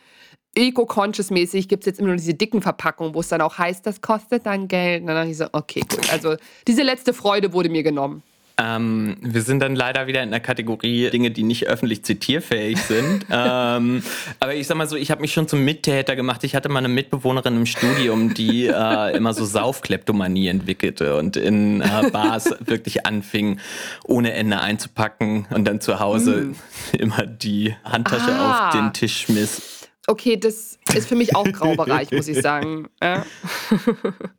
eco-conscious-mäßig gibt es jetzt immer nur diese dicken Verpackungen, wo es dann auch heißt, das kostet dann Geld. Und dann dachte ich so, okay, gut. Also diese letzte Freude wurde mir genommen. Ähm, wir sind dann leider wieder in der Kategorie Dinge, die nicht öffentlich zitierfähig sind. [LAUGHS] ähm, aber ich sag mal so, ich habe mich schon zum Mittäter gemacht. Ich hatte mal eine Mitbewohnerin im Studium, die äh, immer so Saufkleptomanie entwickelte und in äh, Bars [LAUGHS] wirklich anfing, ohne Ende einzupacken und dann zu Hause mm. immer die Handtasche ah. auf den Tisch schmiss. Okay, das ist für mich auch Graubereich, muss ich sagen. Ja.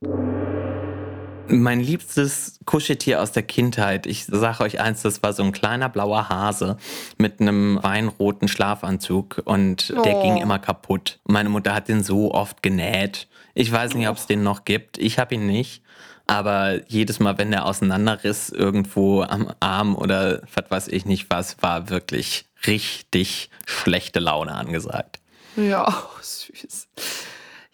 [LAUGHS] Mein liebstes Kuscheltier aus der Kindheit, ich sage euch eins, das war so ein kleiner blauer Hase mit einem weinroten Schlafanzug und oh. der ging immer kaputt. Meine Mutter hat den so oft genäht. Ich weiß nicht, ob es den noch gibt. Ich habe ihn nicht. Aber jedes Mal, wenn der auseinanderriss irgendwo am Arm oder was weiß ich nicht was, war wirklich richtig schlechte Laune angesagt. Ja, oh, [LAUGHS] süß.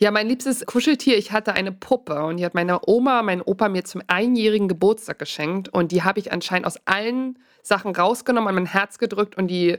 Ja, mein liebstes Kuscheltier, ich hatte eine Puppe und die hat meine Oma, mein Opa mir zum einjährigen Geburtstag geschenkt und die habe ich anscheinend aus allen Sachen rausgenommen, an mein Herz gedrückt und die,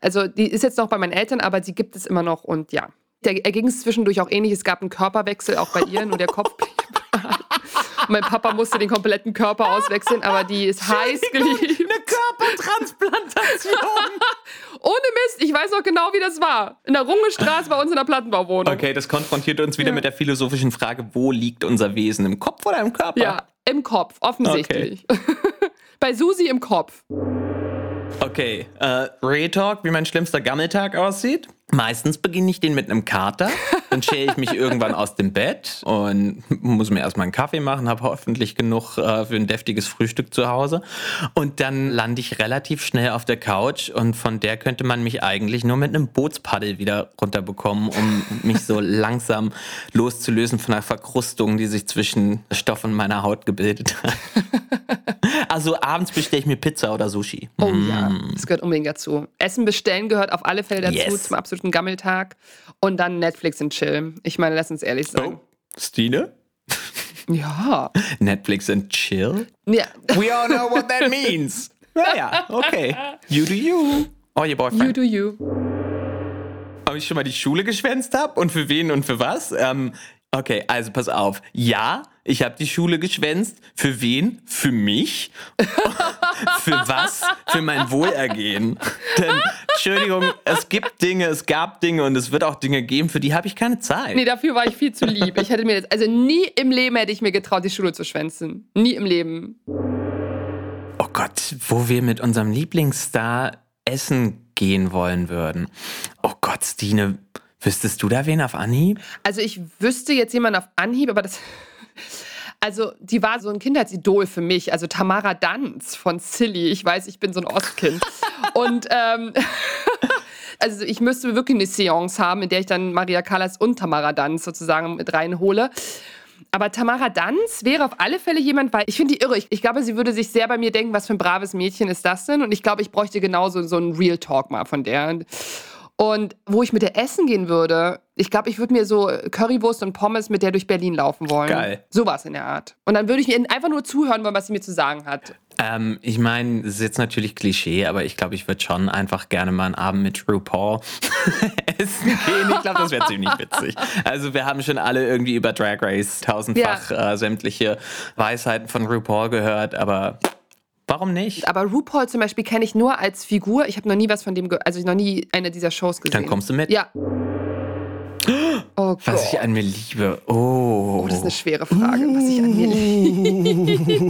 also die ist jetzt noch bei meinen Eltern, aber sie gibt es immer noch und ja. Der erging es zwischendurch auch ähnlich. Es gab einen Körperwechsel auch bei ihr, nur der Kopf blieb. [LAUGHS] mein Papa musste den kompletten Körper auswechseln, aber die ist heiß geliebt. Eine Körpertransplantation. [LAUGHS] Ohne Mist, ich weiß noch genau, wie das war. In der Rungestraße bei uns in der Plattenbauwohnung. Okay, das konfrontiert uns wieder ja. mit der philosophischen Frage, wo liegt unser Wesen? Im Kopf oder im Körper? Ja, im Kopf, offensichtlich. Okay. [LAUGHS] bei Susi im Kopf. Okay, äh, Retalk, wie mein schlimmster Gammeltag aussieht. Meistens beginne ich den mit einem Kater. Dann schäle ich mich irgendwann aus dem Bett und muss mir erstmal einen Kaffee machen, habe hoffentlich genug äh, für ein deftiges Frühstück zu Hause. Und dann lande ich relativ schnell auf der Couch und von der könnte man mich eigentlich nur mit einem Bootspaddel wieder runterbekommen, um mich so [LAUGHS] langsam loszulösen von der Verkrustung, die sich zwischen Stoff und meiner Haut gebildet hat. [LAUGHS] Also abends bestelle ich mir Pizza oder Sushi. Oh mm. ja, das gehört unbedingt dazu. Essen bestellen gehört auf alle Fälle dazu yes. zum absoluten Gammeltag. Und dann Netflix und Chill. Ich meine, lass uns ehrlich sein. Oh. Stine? [LAUGHS] Ja. Netflix and Chill? Ja. We all know what that means. Naja, okay. You do you. Or your boyfriend. You do you. Ob ich schon mal die Schule geschwänzt habe und für wen und für was? Ähm, okay, also pass auf. Ja, ich habe die Schule geschwänzt. Für wen? Für mich? [LAUGHS] Für was? Für mein Wohlergehen. Denn, Entschuldigung, es gibt Dinge, es gab Dinge und es wird auch Dinge geben, für die habe ich keine Zeit. Nee, dafür war ich viel zu lieb. Ich hätte mir jetzt, also nie im Leben hätte ich mir getraut, die Schule zu schwänzen. Nie im Leben. Oh Gott, wo wir mit unserem Lieblingsstar essen gehen wollen würden. Oh Gott, Stine, wüsstest du da wen auf Anhieb? Also ich wüsste jetzt jemanden auf Anhieb, aber das also, die war so ein Kindheitsidol für mich. Also Tamara Danz von Silly. Ich weiß, ich bin so ein Ostkind. und ähm, [LAUGHS] also ich müsste wirklich eine Seance haben, in der ich dann Maria Callas und Tamara Danz sozusagen mit reinhole. Aber Tamara Danz wäre auf alle Fälle jemand, weil ich finde die irre. Ich, ich, glaube, sie würde sich sehr bei mir denken, was für ein braves Mädchen ist das denn? Und ich glaube, ich bräuchte genauso so einen Real Talk mal von der. Und wo ich mit der essen gehen würde, ich glaube, ich würde mir so Currywurst und Pommes mit der durch Berlin laufen wollen. Geil. Sowas in der Art. Und dann würde ich ihr einfach nur zuhören wollen, was sie mir zu sagen hat. Ähm, ich meine, das ist jetzt natürlich Klischee, aber ich glaube, ich würde schon einfach gerne mal einen Abend mit RuPaul [LAUGHS] essen gehen. Ich glaube, das wäre ziemlich witzig. Also wir haben schon alle irgendwie über Drag Race tausendfach ja. äh, sämtliche Weisheiten von RuPaul gehört, aber Warum nicht? Aber RuPaul zum Beispiel kenne ich nur als Figur. Ich habe noch nie was von dem, also noch nie eine dieser Shows gesehen. Dann kommst du mit. Ja. Oh was ich an mir liebe. Oh. oh. das ist eine schwere Frage, was ich an mir liebe.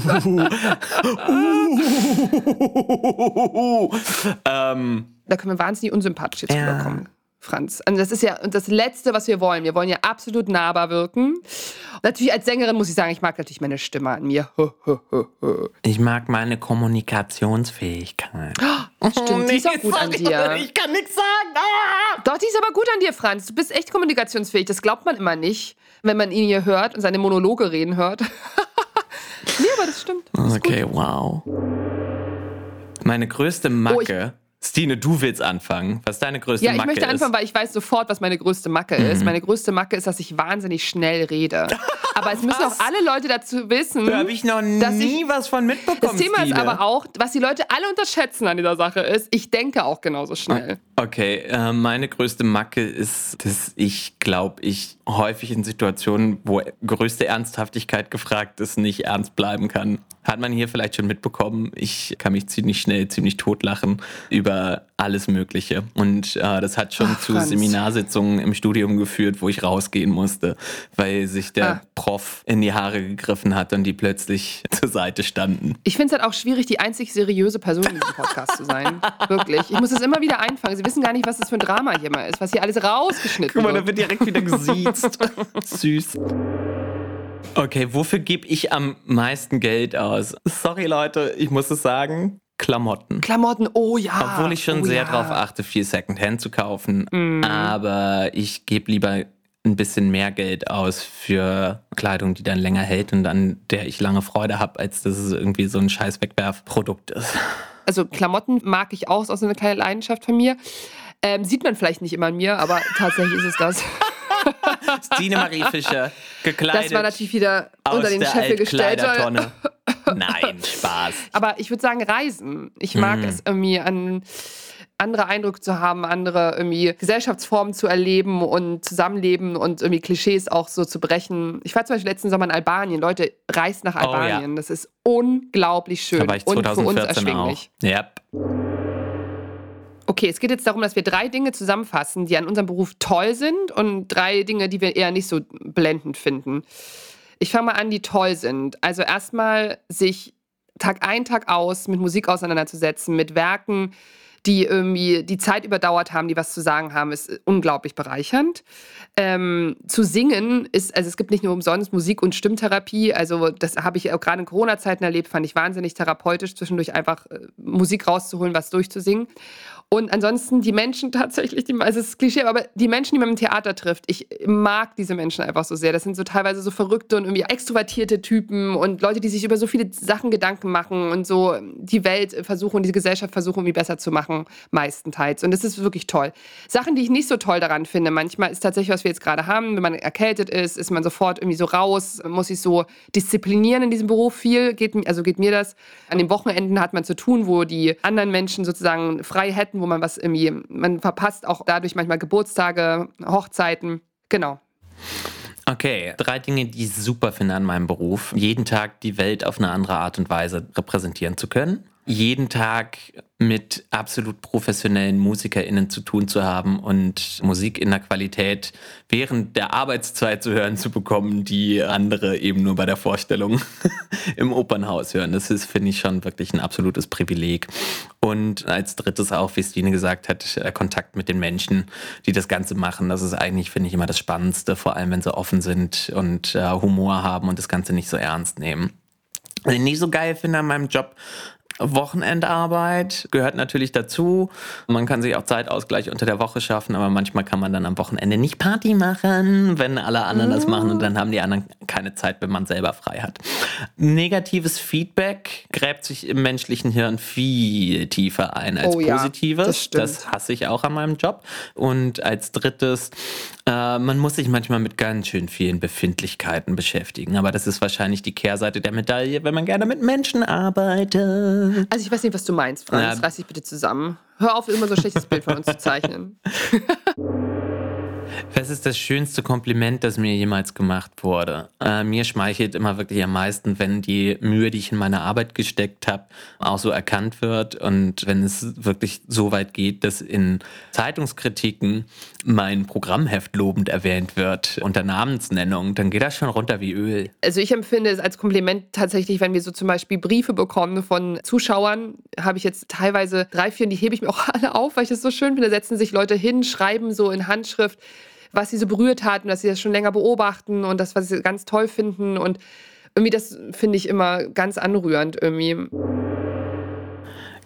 [LAUGHS] [LAUGHS] ähm, da können wir wahnsinnig unsympathisch jetzt ja. rüberkommen. Franz. Also das ist ja das Letzte, was wir wollen. Wir wollen ja absolut nahbar wirken. Natürlich als Sängerin muss ich sagen, ich mag natürlich meine Stimme an mir. Ich mag meine Kommunikationsfähigkeit. Oh, stimmt, die ist auch gut an dir. [LAUGHS] Ich kann nichts sagen. Ah! Doch, die ist aber gut an dir, Franz. Du bist echt kommunikationsfähig. Das glaubt man immer nicht, wenn man ihn hier hört und seine Monologe reden hört. [LAUGHS] nee, aber das stimmt. Das okay, wow. Meine größte Macke. Oh, Stine, du willst anfangen. Was ist deine größte Macke ist? Ja, ich möchte anfangen, weil ich weiß sofort, was meine größte Macke mhm. ist. Meine größte Macke ist, dass ich wahnsinnig schnell rede. [LAUGHS] Aber es müssen auch alle Leute dazu wissen. Da habe ich noch nie ich, was von mitbekommen. Das Thema Stine. ist aber auch, was die Leute alle unterschätzen an dieser Sache ist, ich denke auch genauso schnell. Okay, äh, meine größte Macke ist, dass ich glaube, ich häufig in Situationen, wo größte Ernsthaftigkeit gefragt ist, nicht ernst bleiben kann. Hat man hier vielleicht schon mitbekommen, ich kann mich ziemlich schnell, ziemlich totlachen über alles Mögliche. Und äh, das hat schon Ach, zu Franz. Seminarsitzungen im Studium geführt, wo ich rausgehen musste, weil sich der ah. Prof in die Haare gegriffen hat und die plötzlich [LAUGHS] zur Seite standen. Ich finde es halt auch schwierig, die einzig seriöse Person in diesem Podcast zu sein. [LAUGHS] Wirklich. Ich muss es immer wieder einfangen. Sie wissen gar nicht, was das für ein Drama hier mal ist, was hier alles rausgeschnitten wird. Guck mal, wird. da wird direkt wieder gesiezt. [LAUGHS] Süß. Okay, wofür gebe ich am meisten Geld aus? Sorry, Leute, ich muss es sagen. Klamotten. Klamotten, oh ja. Obwohl ich schon oh sehr ja. darauf achte, viel Secondhand zu kaufen. Mm. Aber ich gebe lieber ein bisschen mehr Geld aus für Kleidung, die dann länger hält und an der ich lange Freude habe, als dass es irgendwie so ein scheiß Wegwerfprodukt ist. Also Klamotten mag ich auch, ist auch so eine kleine Leidenschaft von mir. Ähm, sieht man vielleicht nicht immer an mir, aber tatsächlich ist es das. [LAUGHS] [LAUGHS] Stine Marie Fischer, gekleidet. Das war natürlich wieder unter den Scheffel gestellt. Nein, [LAUGHS] Spaß. Aber ich würde sagen, Reisen. Ich mag mm. es irgendwie an andere Eindrücke zu haben, andere irgendwie Gesellschaftsformen zu erleben und Zusammenleben und irgendwie Klischees auch so zu brechen. Ich war zum Beispiel letzten Sommer in Albanien. Leute, reist nach Albanien. Oh, ja. Das ist unglaublich schön da war ich und für uns erschwinglich. Auch. Yep. Okay, es geht jetzt darum, dass wir drei Dinge zusammenfassen, die an unserem Beruf toll sind und drei Dinge, die wir eher nicht so blendend finden. Ich fange mal an, die toll sind. Also erstmal sich Tag ein, Tag aus mit Musik auseinanderzusetzen, mit Werken, die irgendwie die Zeit überdauert haben, die was zu sagen haben, ist unglaublich bereichernd. Ähm, zu singen ist, also es gibt nicht nur umsonst Musik- und Stimmtherapie, also das habe ich auch gerade in Corona-Zeiten erlebt, fand ich wahnsinnig therapeutisch, zwischendurch einfach äh, Musik rauszuholen, was durchzusingen. Und ansonsten die Menschen [LAUGHS] tatsächlich, die, also es ist Klischee, aber die Menschen, die man im Theater trifft, ich mag diese Menschen einfach so sehr. Das sind so teilweise so verrückte und irgendwie extrovertierte Typen und Leute, die sich über so viele Sachen Gedanken machen und so die Welt versuchen, diese Gesellschaft versuchen, irgendwie besser zu machen, meistenteils. Und das ist wirklich toll. Sachen, die ich nicht so toll daran finde, manchmal ist tatsächlich, was wir jetzt gerade haben, wenn man erkältet ist, ist man sofort irgendwie so raus, muss sich so disziplinieren in diesem Beruf viel, geht, also geht mir das. An den Wochenenden hat man zu tun, wo die anderen Menschen sozusagen frei hätten, wo man was irgendwie, man verpasst auch dadurch manchmal Geburtstage, Hochzeiten. Genau. Okay, drei Dinge, die ich super finde an meinem Beruf. Jeden Tag die Welt auf eine andere Art und Weise repräsentieren zu können jeden Tag mit absolut professionellen MusikerInnen zu tun zu haben und Musik in der Qualität während der Arbeitszeit zu hören zu bekommen, die andere eben nur bei der Vorstellung [LAUGHS] im Opernhaus hören. Das ist, finde ich, schon wirklich ein absolutes Privileg. Und als drittes auch, wie Stine gesagt hat, äh, Kontakt mit den Menschen, die das Ganze machen. Das ist eigentlich, finde ich, immer das Spannendste, vor allem wenn sie offen sind und äh, Humor haben und das Ganze nicht so ernst nehmen. Was ich nicht so geil finde an meinem Job, Wochenendarbeit gehört natürlich dazu. Man kann sich auch Zeitausgleich unter der Woche schaffen, aber manchmal kann man dann am Wochenende nicht Party machen, wenn alle anderen das machen und dann haben die anderen keine Zeit, wenn man selber frei hat. Negatives Feedback gräbt sich im menschlichen Hirn viel tiefer ein als Oh ja, positives. das stimmt. das hasse ich auch an meinem Job. Und als drittes, äh, man muss sich manchmal mit ganz schön vielen Befindlichkeiten beschäftigen. Aber das ist wahrscheinlich die Kehrseite der Medaille, wenn man gerne mit Menschen arbeitet. [LAUGHS] Also ich weiß nicht, was du meinst, Franz. Ja. Reiß dich bitte zusammen. Hör auf, immer so ein schlechtes Bild von uns zu zeichnen. [LAUGHS] Was ist das schönste Kompliment, das mir jemals gemacht wurde? Äh, mir schmeichelt immer wirklich am meisten, wenn die Mühe, die ich in meine Arbeit gesteckt habe, auch so erkannt wird und wenn es wirklich so weit geht, dass in Zeitungskritiken mein Programmheft lobend erwähnt wird unter Namensnennung, dann geht das schon runter wie Öl. Also ich empfinde es als Kompliment tatsächlich, wenn wir so zum Beispiel Briefe bekommen von Zuschauern, habe ich jetzt teilweise drei, vier, und die hebe ich mir auch [LAUGHS] alle auf, weil ich das so schön finde. Setzen sich Leute hin, schreiben so in Handschrift, was sie so berührt hat und dass sie das schon länger beobachten und das, was sie ganz toll finden. Und irgendwie das finde ich immer ganz anrührend irgendwie.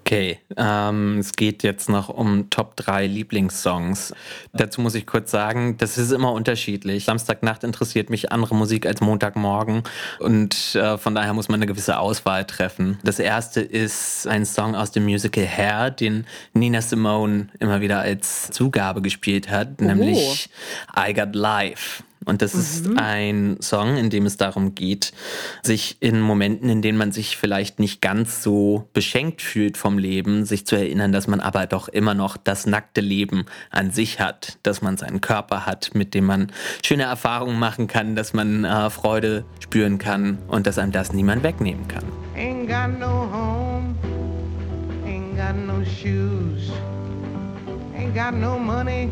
Okay, ähm, es geht jetzt noch um Top 3 Lieblingssongs. Dazu muss ich kurz sagen, das ist immer unterschiedlich. Samstagnacht interessiert mich andere Musik als Montagmorgen und äh, von daher muss man eine gewisse Auswahl treffen. Das erste ist ein Song aus dem Musical Hair, den Nina Simone immer wieder als Zugabe gespielt hat, nämlich I Got Life. Und das ist ein Song, in dem es darum geht, sich in Momenten, in denen man sich vielleicht nicht ganz so beschenkt fühlt vom Leben, sich zu erinnern, dass man aber doch immer noch das nackte Leben an sich hat, dass man seinen Körper hat, mit dem man schöne Erfahrungen machen kann, dass man äh, Freude spüren kann und dass einem das niemand wegnehmen kann. Ain't got no home, ain't got no shoes, ain't got no money,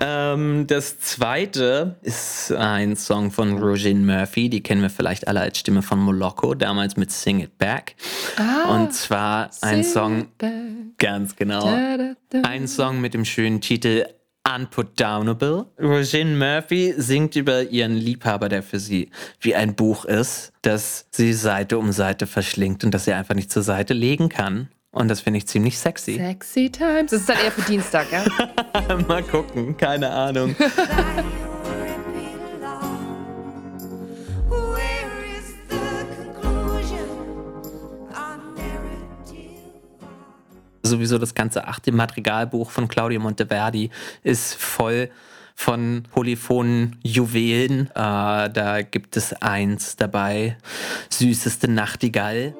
Ähm, das zweite ist ein Song von Roisin Murphy, die kennen wir vielleicht alle als Stimme von Moloko, damals mit Sing It Back. und zwar ein Song, ganz genau, ein Song mit dem schönen Titel Unputdownable. Roisin Murphy singt über ihren Liebhaber, der für sie wie ein Buch ist, das sie Seite um Seite verschlingt und das sie einfach nicht zur Seite legen kann. Und das finde ich ziemlich sexy. Sexy Times. Das ist dann eher für Dienstag, ja? [LAUGHS] Mal gucken, keine Ahnung. [LAUGHS] Sowieso das ganze achte Madrigalbuch von Claudio Monteverdi ist voll von polyphonen Juwelen. Äh, da gibt es eins dabei, süßeste Nachtigall.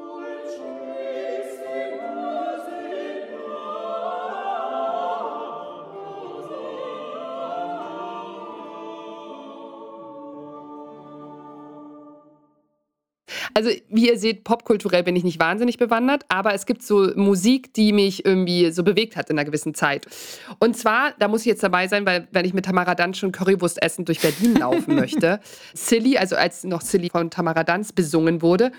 Also, wie ihr seht, popkulturell bin ich nicht wahnsinnig bewandert, aber es gibt so Musik, die mich irgendwie so bewegt hat in einer gewissen Zeit. Und zwar, da muss ich jetzt dabei sein, weil wenn ich mit Tamara Danz schon Currywurst essen durch Berlin laufen möchte. [LAUGHS] Silly, also als noch Silly von Tamara Danz besungen wurde.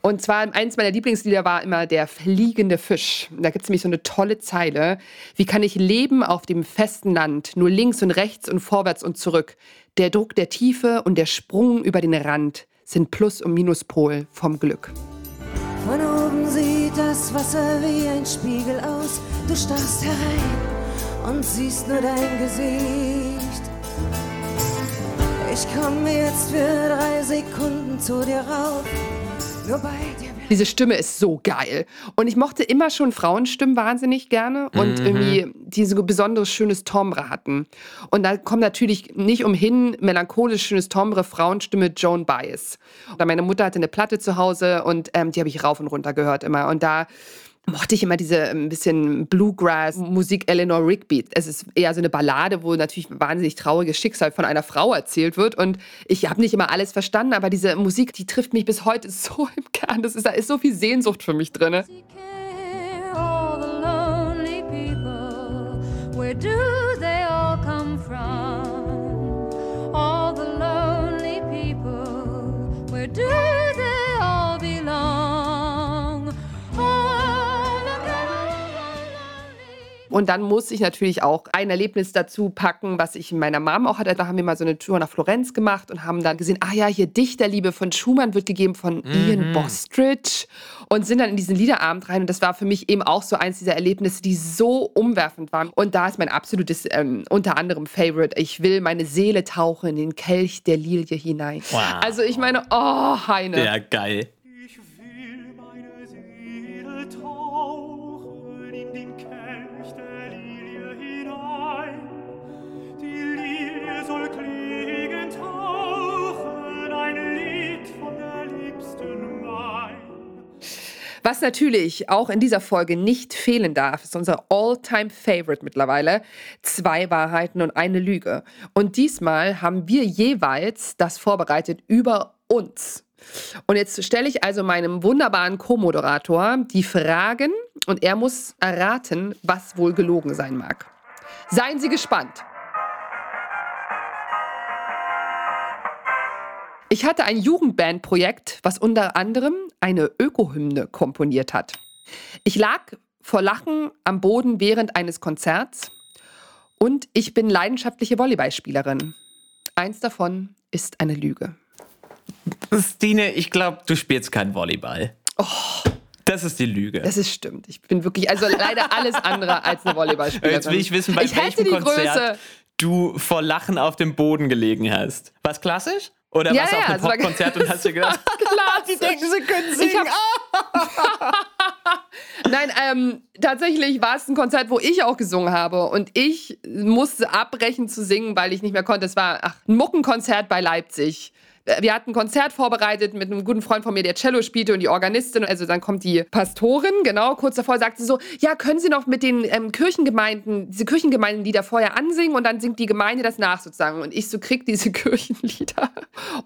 Und zwar eins meiner Lieblingslieder war immer der fliegende Fisch. Da gibt es nämlich so eine tolle Zeile. Wie kann ich leben auf dem festen Land, nur links und rechts und vorwärts und zurück? Der Druck der Tiefe und der Sprung über den Rand sind Plus- und Minuspol vom Glück. Von oben sieht das Wasser wie ein Spiegel aus. Du starrst herein und siehst nur dein Gesicht. Ich komme jetzt für drei Sekunden zu dir rauf. Nur bei dir Diese Stimme ist so geil. Und ich mochte immer schon Frauenstimmen wahnsinnig gerne und irgendwie die so ein besonderes schönes Timbre hatten. Und da kommt natürlich nicht umhin, melancholisch schönes Timbre, Frauenstimme Joan Baez. Und meine Mutter hatte eine Platte zu Hause und ähm, die habe ich rauf und runter gehört immer. Und da mochte ich immer diese ein bisschen Bluegrass-Musik Eleanor Rigby. Es ist eher so eine Ballade, wo natürlich wahnsinnig trauriges Schicksal von einer Frau erzählt wird. Und ich habe nicht immer alles verstanden, aber diese Musik, die trifft mich bis heute [LAUGHS] so im Kern. Das ist, da ist so viel Sehnsucht für mich drin. care. Und dann muss ich natürlich auch ein Erlebnis dazu packen, was ich in meiner Mom auch hatte. Da haben wir mal so eine Tour nach Florenz gemacht und haben dann gesehen, ah ja, hier Dichterliebe von Schumann wird gegeben von Ian Bostridge und sind dann in diesen Liederabend rein. Und das war für mich eben auch so eins dieser Erlebnisse, die so umwerfend waren. Und da ist mein absolutes, ähm, unter anderem Favorite, ich will meine Seele tauchen in den Kelch der Lilie hinein. Wow. Also ich meine, oh, Heine. Ja, geil. Was natürlich auch in dieser Folge nicht fehlen darf, ist unser All-Time-Favorite mittlerweile. Zwei Wahrheiten und eine Lüge. Und diesmal haben wir jeweils das vorbereitet über uns. Und jetzt stelle ich also meinem wunderbaren Co-Moderator die Fragen und er muss erraten, was wohl gelogen sein mag. Seien Sie gespannt. Ich hatte ein Jugendbandprojekt, was unter anderem eine Ökohymne komponiert hat. Ich lag vor Lachen am Boden während eines Konzerts und ich bin leidenschaftliche Volleyballspielerin. Eins davon ist eine Lüge. Stine, ich glaube, du spielst kein Volleyball. Das ist die Lüge. Das ist stimmt. Ich bin wirklich, also leider alles andere als eine Volleyballspielerin. Jetzt will ich wissen, bei ich hätte welchem die Konzert Größe. du vor Lachen auf dem Boden gelegen hast. Was klassisch? Oder Ja, was ja, auf einem Popkonzert und hast dir [LAUGHS] gedacht, Klar, die denken, sie können singen. [LAUGHS] Nein, ähm, tatsächlich war es ein Konzert, wo ich auch gesungen habe. Und ich musste abbrechen zu singen, weil ich nicht mehr konnte. Es war ach, ein Muckenkonzert bei Leipzig. Äh, Wir hatten ein Konzert vorbereitet mit einem guten Freund von mir, der Cello spielte und die Organistin. Also dann kommt die Pastorin, genau, kurz davor sagt sie so, ja, können Sie noch mit den ähm, Kirchengemeinden, diese Kirchengemeindenlieder vorher ansingen und dann singt die Gemeinde das nach sozusagen. Und ich so krieg diese [LAUGHS] Kirchenlieder.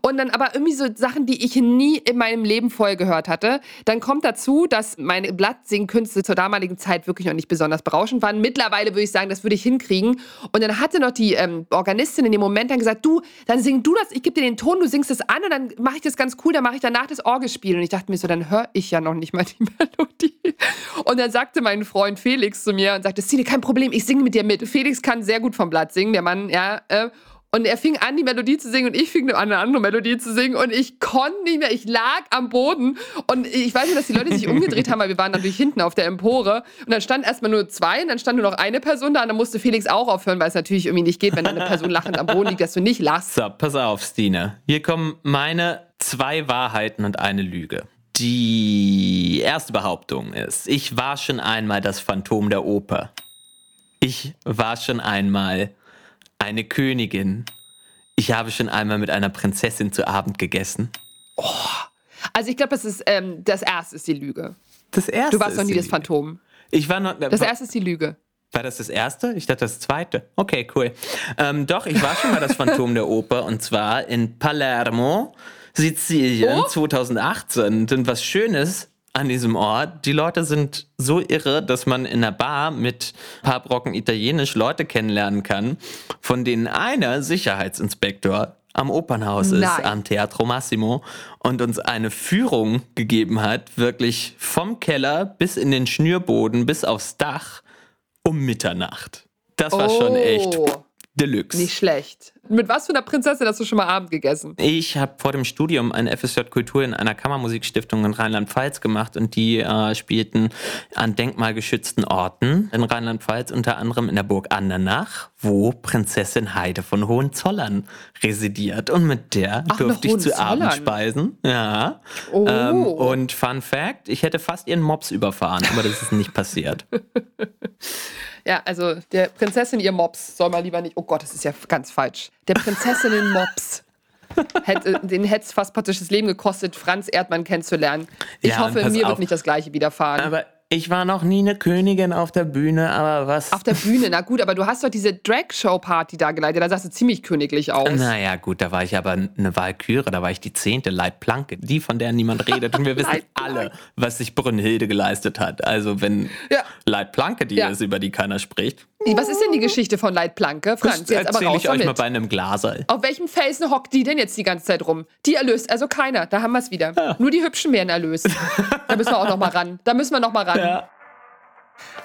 Und dann aber irgendwie so Sachen, die ich nie in meinem Leben vorher gehört hatte. Dann kommt dazu, dass meine Blattsingkünste zur damaligen Zeit wirklich noch nicht besonders berauschend waren. Mittlerweile würde ich sagen, das würde ich hinkriegen. Und dann hatte noch die ähm, Organistin in dem Moment dann gesagt, du, dann sing du das, ich gebe dir den Ton, du singst es an und dann mache ich das ganz cool, dann mache ich danach das Orgelspiel. Und ich dachte mir so, dann höre ich ja noch nicht mal die [LAUGHS] Melodie. Und dann sagte mein Freund Felix zu mir und sagte, Stine, kein Problem, ich singe mit dir mit. Felix kann sehr gut vom Blatt singen, der Mann, ja. Äh, und er fing an, die Melodie zu singen und ich fing an, eine andere Melodie zu singen und ich konnte nicht mehr. Ich lag am Boden und ich weiß nicht, dass die Leute sich umgedreht haben, weil wir waren natürlich hinten auf der Empore. Und dann stand erstmal nur zwei und dann stand nur noch eine Person da und dann musste Felix auch aufhören, weil es natürlich irgendwie nicht geht, wenn eine Person lachend am Boden liegt, dass du nicht lachst. So, pass auf, Stine. Hier kommen meine zwei Wahrheiten und eine Lüge. Die erste Behauptung ist, ich war schon einmal das Phantom der Oper. Ich war schon einmal eine Königin. Ich habe schon einmal mit einer Prinzessin zu Abend gegessen. Also ich glaube, das ist ähm, das erste ist die Lüge. Das erste. Du warst noch nie das. Phantom. Ich war noch. Das erste ist die Lüge. War das das erste? Ich dachte das zweite. Okay, cool. Ähm, doch, ich war schon mal das Phantom der Oper und zwar in Palermo, Sizilien Oh. 2018. Und was Schönes an diesem Ort, die Leute sind so irre, dass man in einer Bar mit ein paar Brocken Italienisch Leute kennenlernen kann, von denen einer Sicherheitsinspektor am Opernhaus ist, Nein. am Teatro Massimo und uns eine Führung gegeben hat, wirklich vom Keller bis in den Schnürboden, bis aufs Dach um Mitternacht. Das war schon echt Oh. Deluxe. Nicht schlecht. Mit was für einer Prinzessin hast du schon mal Abend gegessen? Ich habe vor dem Studium ein FSJ Kultur in einer Kammermusikstiftung in Rheinland-Pfalz gemacht und die äh, spielten an denkmalgeschützten Orten in Rheinland-Pfalz, unter anderem in der Burg Andernach, wo Prinzessin Heide von Hohenzollern residiert. Und mit der Ach, durfte ich zu Abend speisen. Ja. Oh. Ähm, und Fun Fact, ich hätte fast ihren Mops überfahren, aber das ist nicht passiert. [LAUGHS] Ja, also der Prinzessin ihr Mops soll mal lieber nicht. Oh Gott, das ist ja ganz falsch. Der Prinzessin den Mops. Hätte, den hätte es fast praktisch das Leben gekostet, Franz Erdmann kennenzulernen. Ich Ja, hoffe, mir auf. wird nicht das Gleiche widerfahren. Aber ich war noch nie eine Königin auf der Bühne, aber was Auf der Bühne, na gut, aber du hast doch diese Drag-Show-Party da geleitet, da sahst du ziemlich königlich aus. Naja, gut, da war ich aber eine Walküre, da war ich die zehnte Leitplanke, die, von der niemand redet. Und wir wissen alle, was sich Brünnhilde geleistet hat. Also, wenn Ja. Leitplanke die Ja. ist, über die keiner spricht, Was ist denn die Geschichte von Leitplanke? Franz, das jetzt aber raus ich euch mal bei einem Glaserl. Auf welchem Felsen hockt die denn jetzt die ganze Zeit rum? Die erlöst also keiner. Da haben wir es wieder. Nur die Hübschen werden erlöst. [LAUGHS] da müssen wir auch noch mal ran. Da müssen wir noch mal ran. Ja.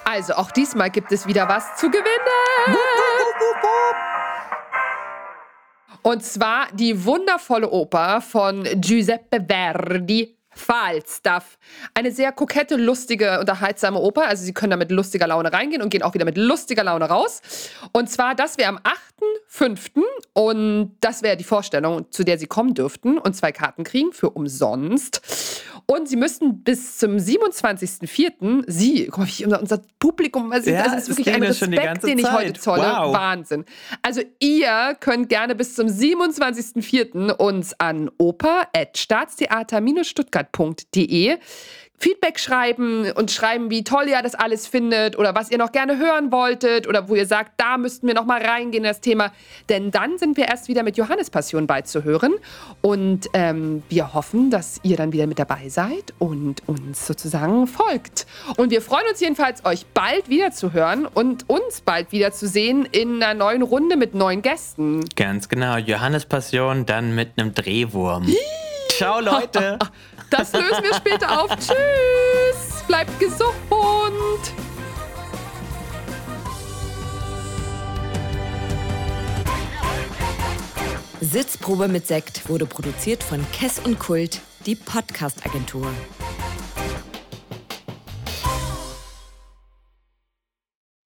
Also auch diesmal gibt es wieder was zu gewinnen. Und zwar die wundervolle Oper von Giuseppe Verdi. Falstaff. Eine sehr kokette, lustige, unterhaltsame Oper. Also Sie können da mit lustiger Laune reingehen und gehen auch wieder mit lustiger Laune raus. Und zwar, das wäre am 8.5. Und das wäre die Vorstellung, zu der Sie kommen dürften und zwei Karten kriegen für umsonst. Und Sie müssten bis zum 27.04. Sie, guck mal, wie unser, unser Publikum, also, Ja, also das ist wirklich ein Respekt, den ich heute zolle. Wow. Wahnsinn. Also ihr könnt gerne bis zum 27.04. uns an oper.staatstheater-stuttgart.de Feedback schreiben und schreiben, wie toll ihr das alles findet oder was ihr noch gerne hören wolltet oder wo ihr sagt, da müssten wir noch mal reingehen in das Thema. Denn dann sind wir erst wieder mit Johannes Passion beizuhören und ähm, wir hoffen, dass ihr dann wieder mit dabei seid und uns sozusagen folgt. Und wir freuen uns jedenfalls, euch bald wieder zu hören und uns bald wieder zu sehen in einer neuen Runde mit neuen Gästen. Ganz genau. Johannes Passion, dann mit einem Drehwurm. Ciao, Leute. [LAUGHS] Das lösen wir später auf. Tschüss. Bleibt gesund. Sitzprobe mit Sekt wurde produziert von Kess und Kult, die Podcast-Agentur.